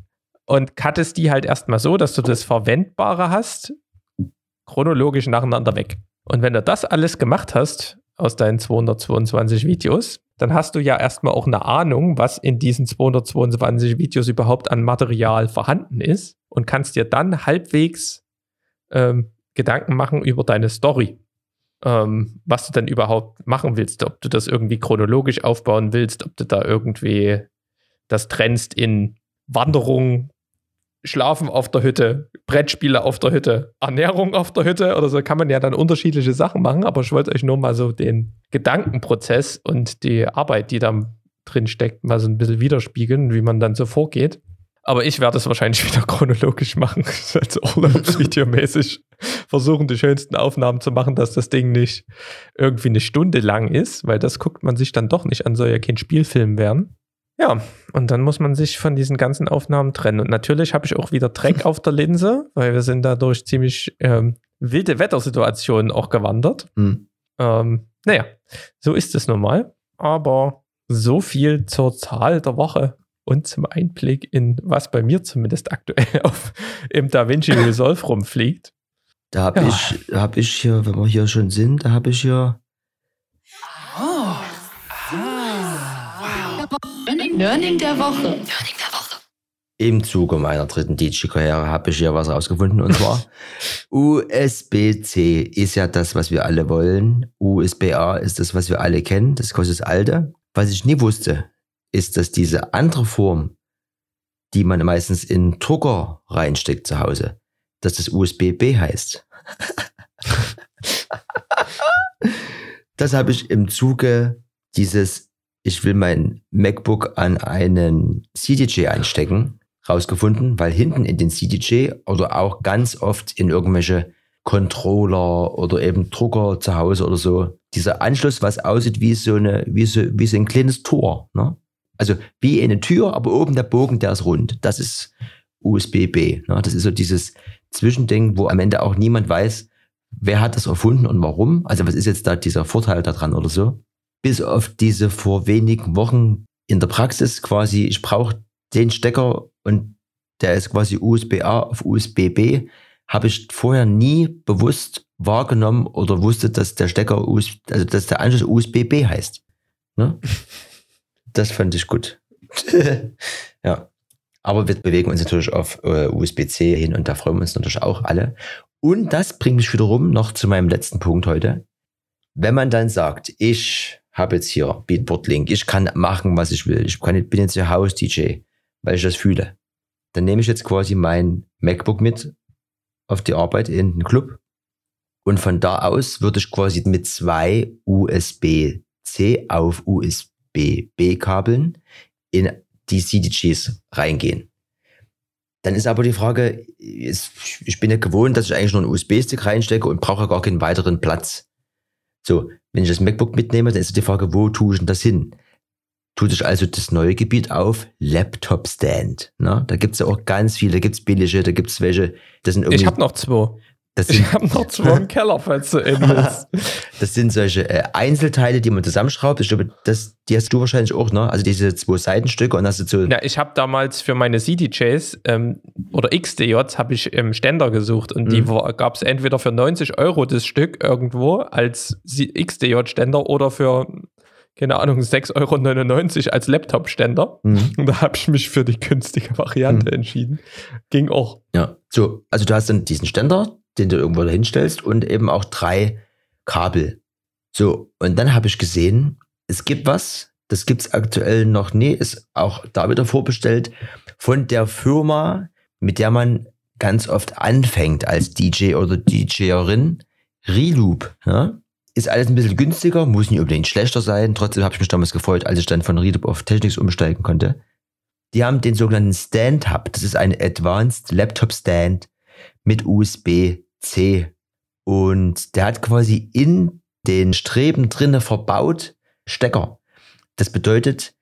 und cuttest die halt erstmal so, dass du das Verwendbare hast, chronologisch nacheinander weg. Und wenn du das alles gemacht hast aus deinen 222 Videos, dann hast du ja erstmal auch eine Ahnung, was in diesen 222 Videos überhaupt an Material vorhanden ist und kannst dir dann halbwegs ähm, Gedanken machen über deine Story. Ähm, was du dann überhaupt machen willst, ob du das irgendwie chronologisch aufbauen willst, ob du da irgendwie das trennst in Wanderung, Schlafen auf der Hütte, Brettspiele auf der Hütte, Ernährung auf der Hütte oder so kann man ja dann unterschiedliche Sachen machen, aber ich wollte euch nur mal so den Gedankenprozess und die Arbeit, die da drin steckt, mal so ein bisschen widerspiegeln, wie man dann so vorgeht. Aber ich werde es wahrscheinlich <laughs> wieder chronologisch machen, <laughs> also urlaubsvideomäßig versuchen, die schönsten Aufnahmen zu machen, dass das Ding nicht irgendwie eine Stunde lang ist, weil das guckt man sich dann doch nicht an, soll ja kein Spielfilm werden. Ja, und dann muss man sich von diesen ganzen Aufnahmen trennen. Und natürlich habe ich auch wieder Dreck <laughs> auf der Linse, weil wir sind dadurch ziemlich ähm, wilde Wettersituationen auch gewandert. Hm. Ähm, naja, so ist es nun mal. Aber so viel zur Zahl der Woche und zum Einblick in, was bei mir zumindest aktuell <laughs> auf, im DaVinci Resolve rumfliegt. Da habe Ja. ich, hab ich hier, wenn wir hier schon sind, da habe ich hier Learning der Woche. im Zuge meiner dritten DJ-Karriere habe ich hier was rausgefunden und zwar <laughs> USB-C ist ja das, was wir alle wollen. USB-A ist das, was wir alle kennen. Das ist das alte. Was ich nie wusste, ist, dass diese andere Form, die man meistens in Drucker reinsteckt zu Hause, dass das USB-B heißt. <laughs> das habe ich im Zuge dieses, ich will mein MacBook an einen CDJ einstecken, rausgefunden, weil hinten in den CDJ oder auch ganz oft in irgendwelche Controller oder eben Drucker zu Hause oder so, dieser Anschluss, was aussieht wie so eine, wie so, wie so ein kleines Tor, ne? Also wie eine Tür, aber oben der Bogen, der ist rund. Das ist USB-B. Ne? Das ist so dieses Zwischending, wo am Ende auch niemand weiß, wer hat das erfunden und warum. Also was ist jetzt da dieser Vorteil daran oder so. Bis auf diese vor wenigen Wochen in der Praxis quasi, ich brauche den Stecker und der ist quasi USB-A auf USB-B, habe ich vorher nie bewusst wahrgenommen oder wusste, dass der Stecker, US also dass der Anschluss USB-B heißt. Ne? <laughs> Das fand ich gut. <laughs> ja. Aber wir bewegen uns natürlich auf äh, USB-C hin und da freuen wir uns natürlich auch alle. Und das bringt mich wiederum noch zu meinem letzten Punkt heute. Wenn man dann sagt, ich habe jetzt hier Beatport-Link, ich kann machen, was ich will, ich kann, bin jetzt hier House-DJ, weil ich das fühle. Dann nehme ich jetzt quasi mein MacBook mit auf die Arbeit in den Club und von da aus würde ich quasi mit zwei USB-C auf USB-B-Kabeln in die CDGs reingehen. Dann ist aber die Frage, ich bin ja gewohnt, dass ich eigentlich nur einen USB-Stick reinstecke und brauche gar keinen weiteren Platz. So, wenn ich das MacBook mitnehme, dann ist die Frage, wo tue ich denn das hin? Tut sich also das neue Gebiet auf Laptop Stand. Ne? Da gibt's ja auch ganz viele, da gibt's billige, da gibt's welche, das sind irgendwie. Ich habe noch zwei. Das sind, Ich habe noch zwei im Keller, falls du willst. <laughs> das sind solche äh, Einzelteile, die man zusammenschraubt. Ich glaube, das, die hast du wahrscheinlich auch, ne? Also diese zwei Seitenstücke und hast du so. Ja, ich habe damals für meine CDJs ähm, oder XDJs habe ich ähm, Ständer gesucht und die Mhm. gab es entweder für 90 Euro das Stück irgendwo als XDJ-Ständer oder für, keine Ahnung, 6,99 Euro als Laptop-Ständer. Mhm. <laughs> Und da habe ich mich für die günstige Variante Mhm. entschieden. Ging auch. Ja, so, also du hast dann diesen Ständer, den du irgendwo dahin stellst und eben auch drei Kabel. So, und dann habe ich gesehen, es gibt was, das gibt's aktuell noch nie, ist auch da wieder vorbestellt, von der Firma, mit der man ganz oft anfängt als DJ oder DJerin, Reloop. Ja? Ist alles ein bisschen günstiger, muss nicht unbedingt schlechter sein. Trotzdem habe ich mich damals gefreut, als ich dann von Reloop auf Technics umsteigen konnte. Die haben den sogenannten Stand Hub. Das ist ein Advanced Laptop Stand mit USB-C. Und der hat quasi in den Streben drinne verbaut Stecker. Das bedeutet,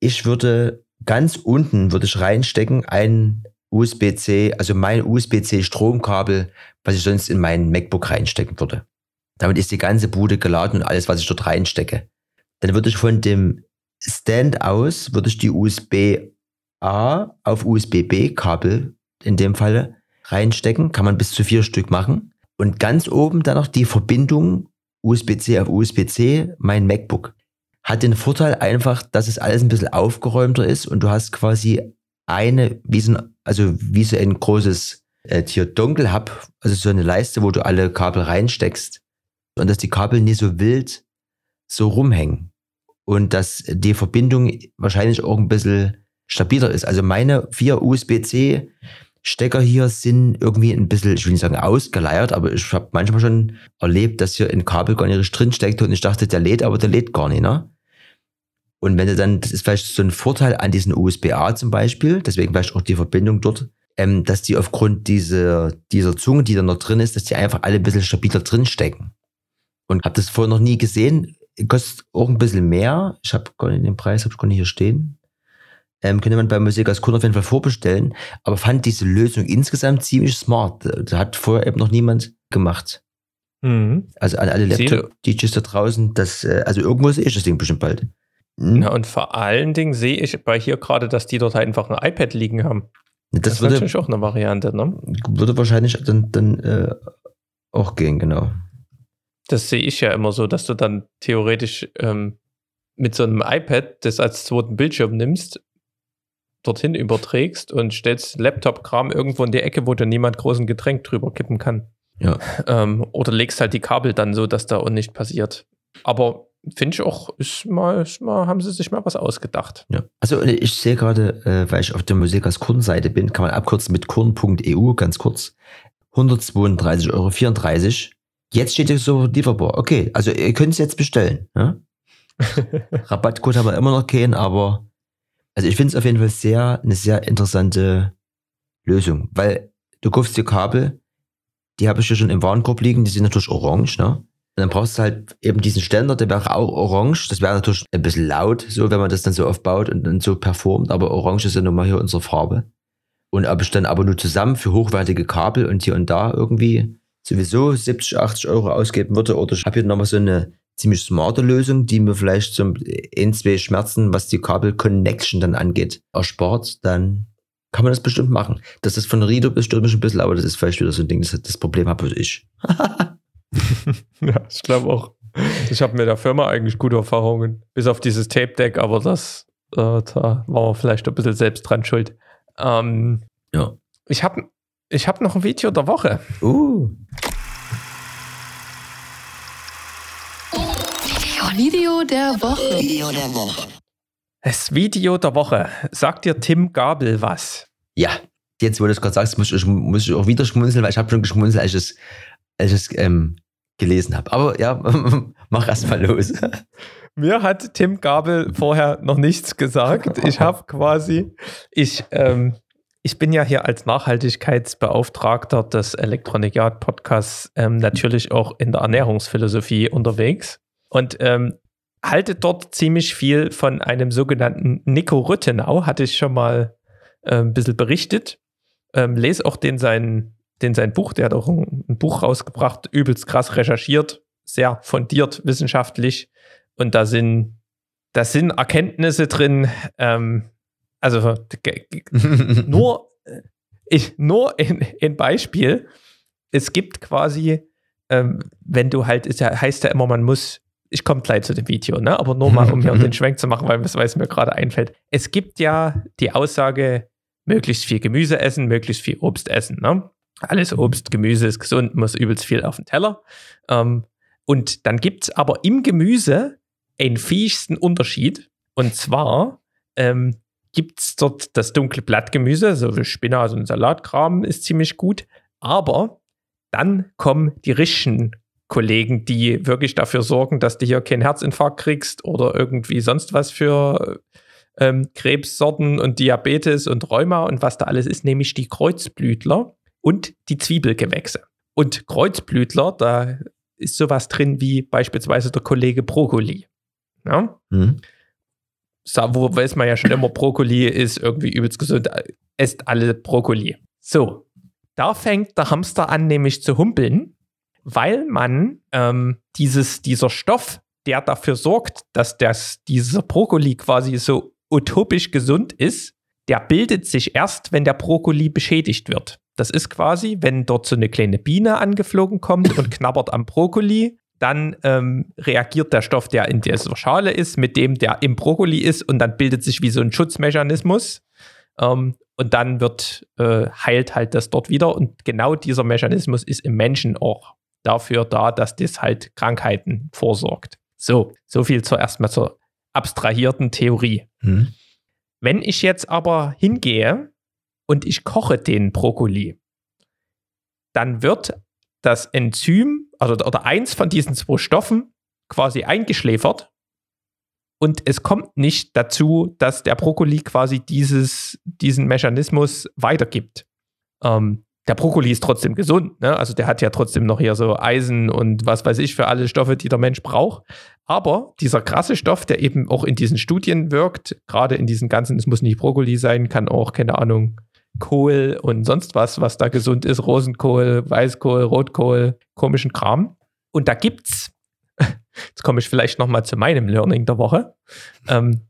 ich würde ganz unten würde ich reinstecken ein USB-C, also mein USB-C Stromkabel, was ich sonst in meinen MacBook reinstecken würde. Damit ist die ganze Bude geladen und alles, was ich dort reinstecke. Dann würde ich von dem Stand aus, würde ich die USB-A auf USB-B-Kabel in dem Falle reinstecken. Kann man bis zu vier Stück machen. Und ganz oben dann noch die Verbindung USB-C auf USB-C, mein MacBook. Hat den Vorteil einfach, dass es alles ein bisschen aufgeräumter ist und du hast quasi eine, wie so ein, also wie so ein großes äh, hier Dongle Hub, also so eine Leiste, wo du alle Kabel reinsteckst und dass die Kabel nie so wild so rumhängen und dass die Verbindung wahrscheinlich auch ein bisschen stabiler ist. Also meine vier USB-C Stecker hier sind irgendwie ein bisschen, ich will nicht sagen ausgeleiert, aber ich habe manchmal schon erlebt, dass hier ein Kabel gar nicht drin steckt und ich dachte, der lädt, aber der lädt gar nicht, ne? Und wenn du dann, das ist vielleicht so ein Vorteil an diesen USB-A zum Beispiel, deswegen vielleicht auch die Verbindung dort, ähm, dass die aufgrund dieser, dieser Zunge, die da noch drin ist, dass die einfach alle ein bisschen stabiler drin stecken. Und habe das vorher noch nie gesehen, kostet auch ein bisschen mehr. Ich habe gar nicht den Preis, habe ich gar nicht hier stehen. Ähm, könnte man bei Musik als Kunde auf jeden Fall vorbestellen, aber fand diese Lösung insgesamt ziemlich smart. Da hat vorher eben noch niemand gemacht. Mhm. Also an alle Laptop-DJs da draußen, das, äh, also irgendwo sehe ich das Ding bestimmt bald. Hm? Ja, und vor allen Dingen sehe ich bei hier gerade, dass die dort einfach ein iPad liegen haben. Das, das ist würde, natürlich auch eine Variante, ne? würde wahrscheinlich dann, dann äh, auch gehen, genau. Das sehe ich ja immer so, dass du dann theoretisch ähm, mit so einem iPad das als zweiten Bildschirm nimmst, dorthin überträgst und stellst Laptop-Kram irgendwo in die Ecke, wo dir niemand großen Getränk drüber kippen kann. Ja. Ähm, oder legst halt die Kabel dann so, dass da auch nicht passiert. Aber finde ich auch, ist mal, ist mal, haben sie sich mal was ausgedacht. Ja. Also ich sehe gerade, äh, weil ich auf der Musik als Kurdenseite bin, kann man abkürzen mit kurden.eu, ganz kurz. 132,34 Euro. Jetzt steht hier so lieferbar. Okay, also ihr könnt es jetzt bestellen. Ja? <laughs> Rabattcode haben wir immer noch keinen, aber also ich finde es auf jeden Fall sehr, eine sehr interessante Lösung, weil du kaufst dir Kabel, die habe ich ja schon im Warenkorb liegen, die sind natürlich orange, ne? Und dann brauchst du halt eben diesen Ständer, der wäre auch orange. Das wäre natürlich ein bisschen laut, so wenn man das dann so aufbaut und dann so performt, aber orange ist ja nun mal hier unsere Farbe. Und ob ich dann aber nur zusammen für hochwertige Kabel und hier und da irgendwie sowieso 70, 80 Euro ausgeben würde, oder ich habe hier nochmal so eine ziemlich smarte Lösung, die mir vielleicht ein, zwei Schmerzen, was die Kabel-Connection dann angeht, erspart, dann kann man das bestimmt machen. Dass das von Rido mich ein bisschen, aber das ist vielleicht wieder so ein Ding, das, das Problem habe ich. <laughs> Ja, ich glaube auch. Ich habe mit der Firma eigentlich gute Erfahrungen. Bis auf dieses Tape-Deck, aber das, äh, da war man vielleicht ein bisschen selbst dran schuld. Ähm, Ja. ich habe ich hab noch ein Video der Woche. Uh. Video der Woche. Video der Woche. Das Video der Woche. Sagt dir Tim Gabel was? Ja, jetzt, wo du es gerade sagst, muss ich, muss ich auch wieder schmunzeln, weil ich habe schon geschmunzelt, als ich es, als ich es ähm, gelesen habe. Aber ja, <laughs> mach erst mal los. Mir hat Tim Gabel vorher noch nichts gesagt. Ich habe quasi, ich, ähm, ich bin ja hier als Nachhaltigkeitsbeauftragter des Electronic Yard Podcasts ähm, natürlich auch in der Ernährungsphilosophie unterwegs und ähm, halte dort ziemlich viel von einem sogenannten Nico Rüttenau, hatte ich schon mal äh, ein bisschen berichtet. Ähm, lese auch den sein, den sein Buch, der hat auch ein, ein Buch rausgebracht, übelst krass recherchiert, sehr fundiert wissenschaftlich. Und da sind, da sind Erkenntnisse drin, ähm, also <laughs> nur, äh, ich, nur in, in Beispiel, es gibt quasi, ähm, wenn du halt, es ja, heißt ja immer, man muss, ich komme gleich zu dem Video, ne? aber nur mal, um hier <laughs> den Schwenk zu machen, weil es mir gerade einfällt. Es gibt ja die Aussage, möglichst viel Gemüse essen, möglichst viel Obst essen. Ne? Alles Obst, Gemüse ist gesund, muss übelst viel auf den Teller. Ähm, und dann gibt es aber im Gemüse einen fiessten Unterschied. Und zwar ähm, gibt es dort das dunkle Blattgemüse, so wie Spinat und Salatkram ist ziemlich gut. Aber dann kommen die richtigen Kollegen, die wirklich dafür sorgen, dass du hier keinen Herzinfarkt kriegst oder irgendwie sonst was für ähm, Krebssorten und Diabetes und Rheuma und was da alles ist, nämlich die Kreuzblütler und die Zwiebelgewächse. Und Kreuzblütler, da ist sowas drin wie beispielsweise der Kollege Brokkoli. Ja? Hm. Sa- wo weiß man ja schon immer, Brokkoli ist irgendwie übelst gesund. Esst alle Brokkoli. So, da fängt der Hamster an, nämlich zu humpeln, weil man ähm, dieses, dieser Stoff, der dafür sorgt, dass das, dieser Brokkoli quasi so utopisch gesund ist, der bildet sich erst, wenn der Brokkoli beschädigt wird. Das ist quasi, wenn dort so eine kleine Biene angeflogen kommt und <laughs> knabbert am Brokkoli, dann ähm, reagiert der Stoff, der in dieser Schale ist, mit dem, der im Brokkoli ist und dann bildet sich wie so ein Schutzmechanismus. Ähm, und dann wird, äh, heilt halt das dort wieder. Und genau dieser Mechanismus ist im Menschen auch dafür da, dass das halt Krankheiten vorsorgt. So, so viel zuerst mal zur abstrahierten Theorie. Hm. Wenn ich jetzt aber hingehe und ich koche den Brokkoli, dann wird das Enzym, also oder eins von diesen zwei Stoffen quasi eingeschläfert und es kommt nicht dazu, dass der Brokkoli quasi dieses, diesen Mechanismus weitergibt. Ähm, der Brokkoli ist trotzdem gesund, ne? also der hat ja trotzdem noch hier so Eisen und was weiß ich für alle Stoffe, die der Mensch braucht. Aber dieser krasse Stoff, der eben auch in diesen Studien wirkt, gerade in diesen ganzen, es muss nicht Brokkoli sein, kann auch, keine Ahnung, Kohl und sonst was, was da gesund ist, Rosenkohl, Weißkohl, Rotkohl, komischen Kram. Und da gibt's, <laughs> jetzt komme ich vielleicht noch mal zu meinem Learning der Woche, ähm,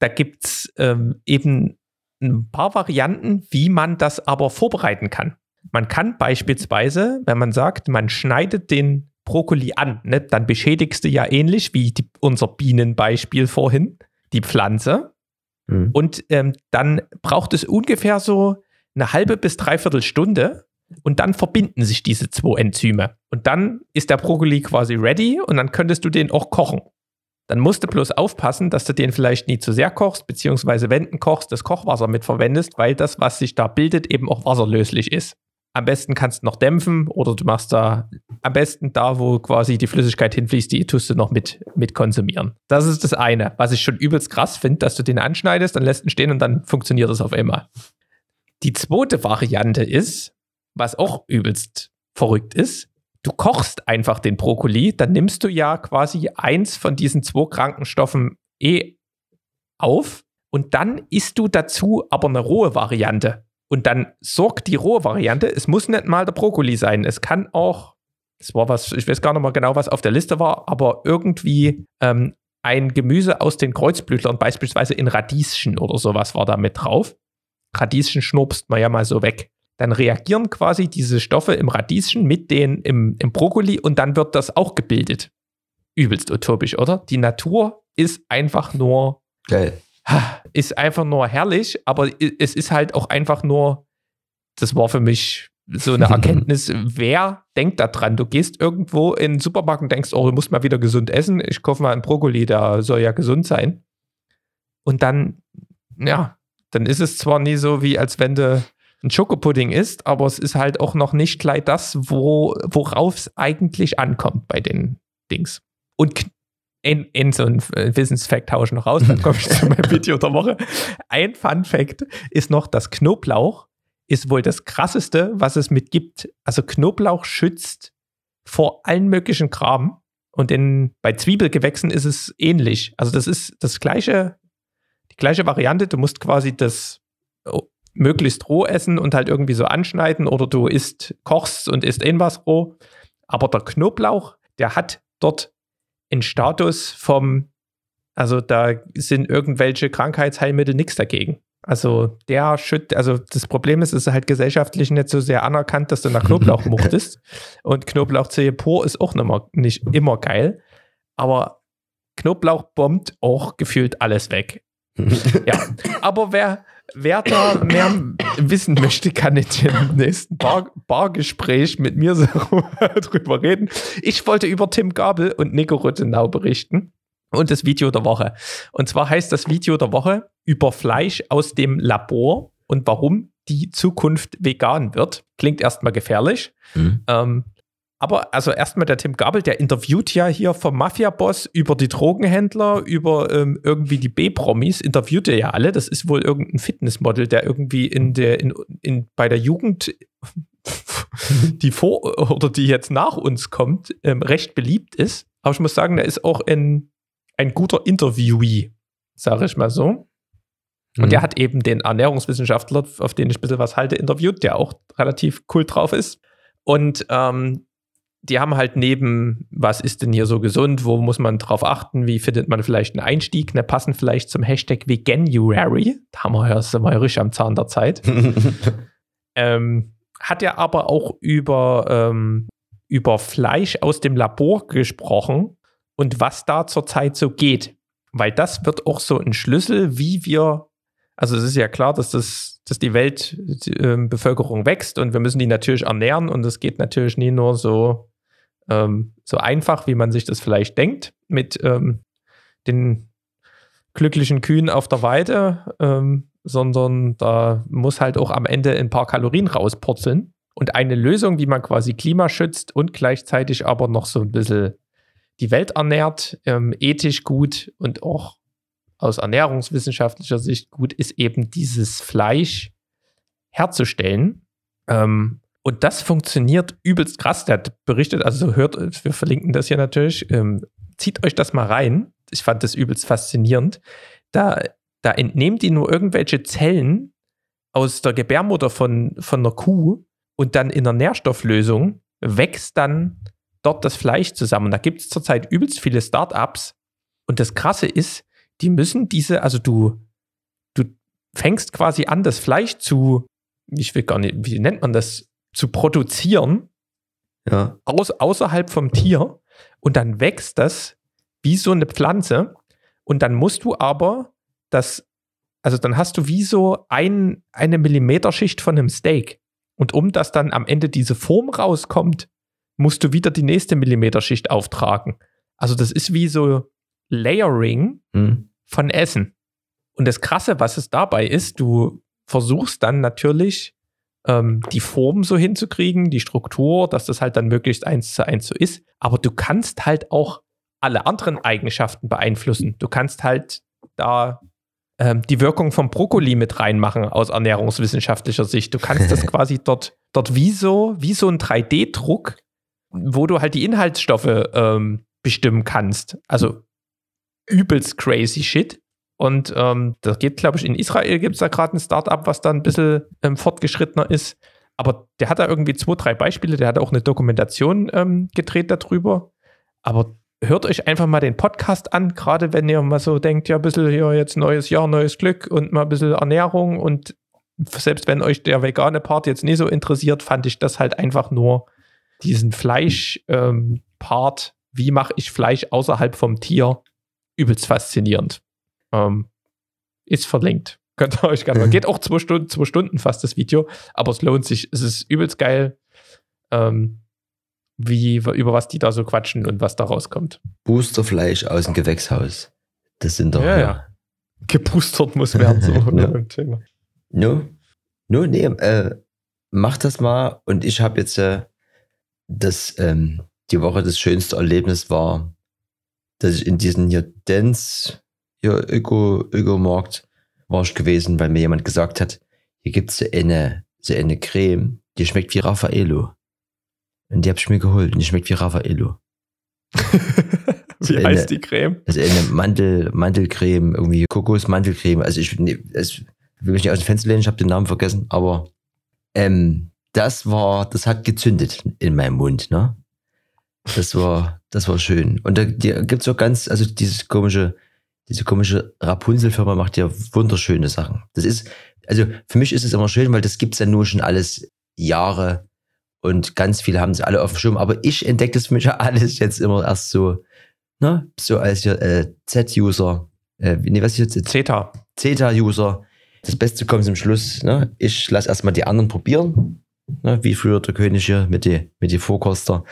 da gibt's ähm, eben ein paar Varianten, wie man das aber vorbereiten kann. Man kann beispielsweise, wenn man sagt, man schneidet den Brokkoli an, ne, dann beschädigst du ja ähnlich wie die, unser Bienenbeispiel vorhin, die Pflanze. Hm. Und ähm, dann braucht es ungefähr so eine halbe bis dreiviertel Stunde und dann verbinden sich diese zwei Enzyme. Und dann ist der Brokkoli quasi ready und dann könntest du den auch kochen. Dann musst du bloß aufpassen, dass du den vielleicht nie zu sehr kochst, beziehungsweise wenn du kochst, das Kochwasser mit verwendest, weil das, was sich da bildet, eben auch wasserlöslich ist. Am besten kannst du noch dämpfen oder du machst da am besten da, wo quasi die Flüssigkeit hinfließt, die tust du noch mit, mit konsumieren. Das ist das eine, was ich schon übelst krass finde, dass du den anschneidest, dann lässt ihn stehen und dann funktioniert das auf einmal. Die zweite Variante ist, was auch übelst verrückt ist, du kochst einfach den Brokkoli, dann nimmst du ja quasi eins von diesen zwei Krankenstoffen eh auf und dann isst du dazu aber eine rohe Variante. Und dann sorgt die rohe Variante, es muss nicht mal der Brokkoli sein, es kann auch, es war was, ich weiß gar nicht mal genau, was auf der Liste war, aber irgendwie ähm, ein Gemüse aus den Kreuzblütlern, beispielsweise in Radieschen oder sowas war da mit drauf. Radieschen schnurpst man ja mal so weg. Dann reagieren quasi diese Stoffe im Radieschen mit denen im, im Brokkoli und dann wird das auch gebildet. Übelst utopisch, oder? Die Natur ist einfach nur Geil. Ist einfach nur herrlich, aber es ist halt auch einfach nur, das war für mich so eine <laughs> Erkenntnis, wer denkt da dran? Du gehst irgendwo in den Supermarkt und denkst, oh, du musst mal wieder gesund essen. Ich kaufe mal einen Brokkoli, der soll ja gesund sein. Und dann, ja, dann ist es zwar nie so, wie als wenn du ein Schokopudding isst, aber es ist halt auch noch nicht gleich das, wo, worauf es eigentlich ankommt bei den Dings. Und in, in so ein Wissensfact haue ich noch raus, dann komme ich <laughs> zu meinem Video der Woche. Ein Fun Fact ist noch, dass Knoblauch ist wohl das krasseste, was es mit gibt. Also Knoblauch schützt vor allen möglichen Kram. Und in, bei Zwiebelgewächsen ist es ähnlich. Also das ist das gleiche, die gleiche Variante. Du musst quasi das oh, möglichst roh essen und halt irgendwie so anschneiden oder du isst, kochst und isst irgendwas roh. Aber der Knoblauch, der hat dort einen Status vom, also da sind irgendwelche Krankheitsheilmittel nichts dagegen. Also der schützt, also das Problem ist, es ist halt gesellschaftlich nicht so sehr anerkannt, dass du nach Knoblauch <laughs> muchtest. Und Knoblauchzehe pur ist auch nicht immer, nicht immer geil. Aber Knoblauch bombt auch gefühlt alles weg. <laughs> ja, aber wer, wer da mehr wissen möchte, kann in dem nächsten Bar, Bargespräch mit mir <laughs> drüber reden. Ich wollte über Tim Gabel und Nico Rüttenau berichten und das Video der Woche. Und zwar heißt das Video der Woche über Fleisch aus dem Labor und warum die Zukunft vegan wird. Klingt erstmal gefährlich. Mhm. Ähm, aber also erstmal der Tim Gabel, der interviewt ja hier vom Mafia-Boss über die Drogenhändler, über ähm, irgendwie die B-Promis, interviewt er ja alle. Das ist wohl irgendein Fitnessmodel, der irgendwie in der, in, in, bei der Jugend, <laughs> die vor oder die jetzt nach uns kommt, ähm, recht beliebt ist. Aber ich muss sagen, der ist auch ein, ein guter Interviewee, sage ich mal so. Und mhm. der hat eben den Ernährungswissenschaftler, auf den ich ein bisschen was halte, interviewt, der auch relativ cool drauf ist. Und ähm, die haben halt neben, was ist denn hier so gesund, wo muss man drauf achten, wie findet man vielleicht einen Einstieg, ne, passen vielleicht zum Hashtag Veganuary, da haben wir ja, sind wir ja richtig am Zahn der Zeit. <laughs> ähm, hat er aber auch über, ähm, über Fleisch aus dem Labor gesprochen und was da zurzeit so geht. Weil das wird auch so ein Schlüssel, wie wir, also es ist ja klar, dass das, dass die Weltbevölkerung äh, wächst und wir müssen die natürlich ernähren und es geht natürlich nie nur so ähm, so einfach, wie man sich das vielleicht denkt, mit ähm, den glücklichen Kühen auf der Weide, ähm, sondern da muss halt auch am Ende ein paar Kalorien rauspurzeln. Und eine Lösung, wie man quasi Klima schützt und gleichzeitig aber noch so ein bisschen die Welt ernährt, ähm, ethisch gut und auch aus ernährungswissenschaftlicher Sicht gut, ist eben dieses Fleisch herzustellen. Ähm, und das funktioniert übelst krass. Der hat berichtet, also hört, wir verlinken das hier natürlich. Ähm, zieht euch das mal rein. Ich fand das übelst faszinierend. Da, da entnehmen die nur irgendwelche Zellen aus der Gebärmutter von, von einer Kuh und dann in der Nährstofflösung wächst dann dort das Fleisch zusammen. Da gibt es zurzeit übelst viele Startups. Und das Krasse ist, die müssen diese, also du, du fängst quasi an, das Fleisch zu, ich will gar nicht, wie nennt man das, zu produzieren, ja. aus, außerhalb vom Tier und dann wächst das wie so eine Pflanze und dann musst du aber das, also dann hast du wie so ein, eine Millimeterschicht von einem Steak und um dass dann am Ende diese Form rauskommt, musst du wieder die nächste Millimeterschicht auftragen. Also das ist wie so Layering mhm. von Essen. Und das Krasse, was es dabei ist, du versuchst dann natürlich ähm, die Form so hinzukriegen, die Struktur, dass das halt dann möglichst eins zu eins so ist. Aber du kannst halt auch alle anderen Eigenschaften beeinflussen. Du kannst halt da ähm, die Wirkung vom Brokkoli mit reinmachen aus ernährungswissenschaftlicher Sicht. Du kannst das <laughs> quasi dort, dort wie so, wie so ein 3D-Druck, wo du halt die Inhaltsstoffe ähm, bestimmen kannst. Also übelst crazy shit. Und ähm, das geht, glaube ich, in Israel gibt es da gerade ein Startup, was da ein bisschen ähm, fortgeschrittener ist. Aber der hat da irgendwie zwei, drei Beispiele. Der hat auch eine Dokumentation ähm, gedreht darüber. Aber hört euch einfach mal den Podcast an, gerade wenn ihr mal so denkt, ja, ein bisschen hier jetzt neues Jahr, neues Glück und mal ein bisschen Ernährung. Und selbst wenn euch der vegane Part jetzt nie so interessiert, fand ich das halt einfach nur diesen Fleisch-Part. Ähm, wie mache ich Fleisch außerhalb vom Tier? Übelst faszinierend. Ähm, ist verlinkt. <laughs> Könnt ihr euch gerne mal. Geht auch zwei Stunden, zwei Stunden fast das Video, aber es lohnt sich. Es ist übelst geil, ähm, wie, über was die da so quatschen und was da rauskommt. Boosterfleisch aus dem Gewächshaus. Das sind doch. Ja, ja. Geboostert muss werden, so <laughs> ein Thema. No, no, nee, äh, mach das mal. Und ich habe jetzt äh, das, ähm, die Woche das schönste Erlebnis war, dass ich in diesen hier Dance, hier Öko, Ökomarkt war ich gewesen, weil mir jemand gesagt hat, hier gibt's so eine, so eine Creme, die schmeckt wie Raffaello. Und die hab ich mir geholt und die schmeckt wie Raffaello. <laughs> Wie Eine- heißt die Creme? Also eine Mandel, Mandelcreme, irgendwie Kokosmandelcreme. Also ich nee, es, will mich nicht aus dem Fenster lehnen, ich habe den Namen vergessen, aber ähm, das war, das hat gezündet in meinem Mund, ne? Das war, das war schön. Und da die gibt's auch ganz, also dieses komische, diese komische Rapunzel-Firma macht ja wunderschöne Sachen. Das ist, also für mich ist es immer schön, weil das gibt's ja nur schon alles Jahre und ganz viele haben sie alle auf dem Schirm. Aber ich entdecke das für mich ja alles jetzt immer erst so, ne, so als äh, Z-User, äh, nee, was ist jetzt? Zeta. Zeta-User. Das Beste kommt zum Schluss. Ne? Ich lasse erstmal die anderen probieren. Ne? Wie früher der König hier mit die, mit die Vorkoster.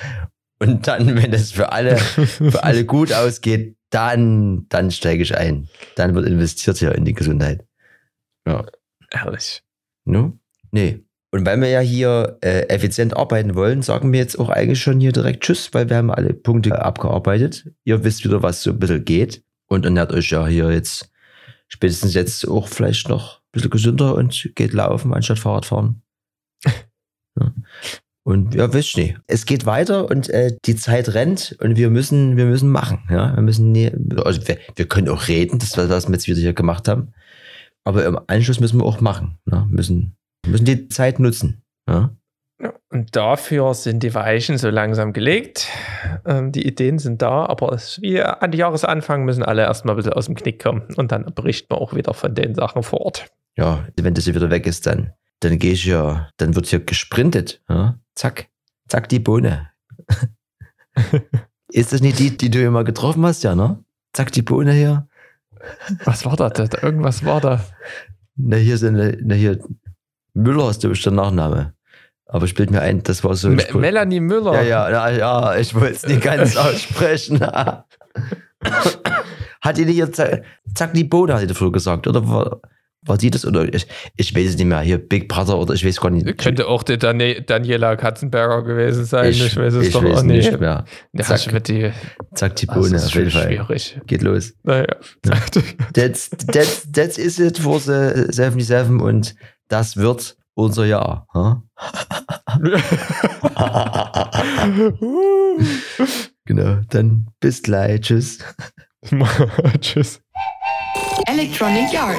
Und dann, wenn das für alle, für alle gut ausgeht, dann, dann steige ich ein. Dann wird investiert hier in die Gesundheit. Ehrlich. Ne? Nee. Und weil wir ja hier äh, effizient arbeiten wollen, sagen wir jetzt auch eigentlich schon hier direkt Tschüss, weil wir haben alle Punkte abgearbeitet. Ihr wisst wieder, was so ein bisschen geht. Und ernährt euch ja hier jetzt spätestens jetzt auch vielleicht noch ein bisschen gesünder und geht laufen anstatt Fahrrad fahren. Und ja, wisst nicht. Es geht weiter und äh, die Zeit rennt und wir müssen, wir müssen machen. Ja, wir müssen nie, also wir, wir können auch reden, das war was wir jetzt wieder hier gemacht haben. Aber im Anschluss müssen wir auch machen. Ne? Müssen, müssen die Zeit nutzen. Ja? Und dafür sind die Weichen so langsam gelegt. Ähm, die Ideen sind da, aber es wie an Jahresanfang müssen alle erstmal ein bisschen aus dem Knick kommen und dann berichten wir auch wieder von den Sachen vor Ort. ja, wenn das wieder weg ist, dann, dann gehe ich ja, dann wird hier gesprintet. Ja? Zack, zack, die Bohne. <laughs> ist das nicht die, die du immer getroffen hast, ja, ne? Zack, die Bohne hier. Was war da? da? Irgendwas war da. Na, hier sind, na, hier, Müller ist der Nachname. Aber spielt mir ein, das war so ein Me. Melanie Müller. Ja, ja, ja, ich wollte es nicht ganz <laughs> aussprechen. hat die nicht hier, zack, zack, die Bohne, hat die früher gesagt, oder war, die das, oder ich, ich weiß es nicht mehr, hier Big Brother, oder ich weiß gar nicht. Könnte auch die Dan Daniela Katzenberger gewesen sein. Ich, weiß es ich doch weiß auch nicht nicht. mehr. Ja, Zack. ich mit die, Zack, die das Bohne, ist auf jeden Fall. schwierig. Geht los. Naja. That's, that's, that's is it for the 77 und das wird unser Jahr. Huh? <laughs> genau, dann bis gleich. Tschüss. <laughs> Tschüss. Electronic Yard.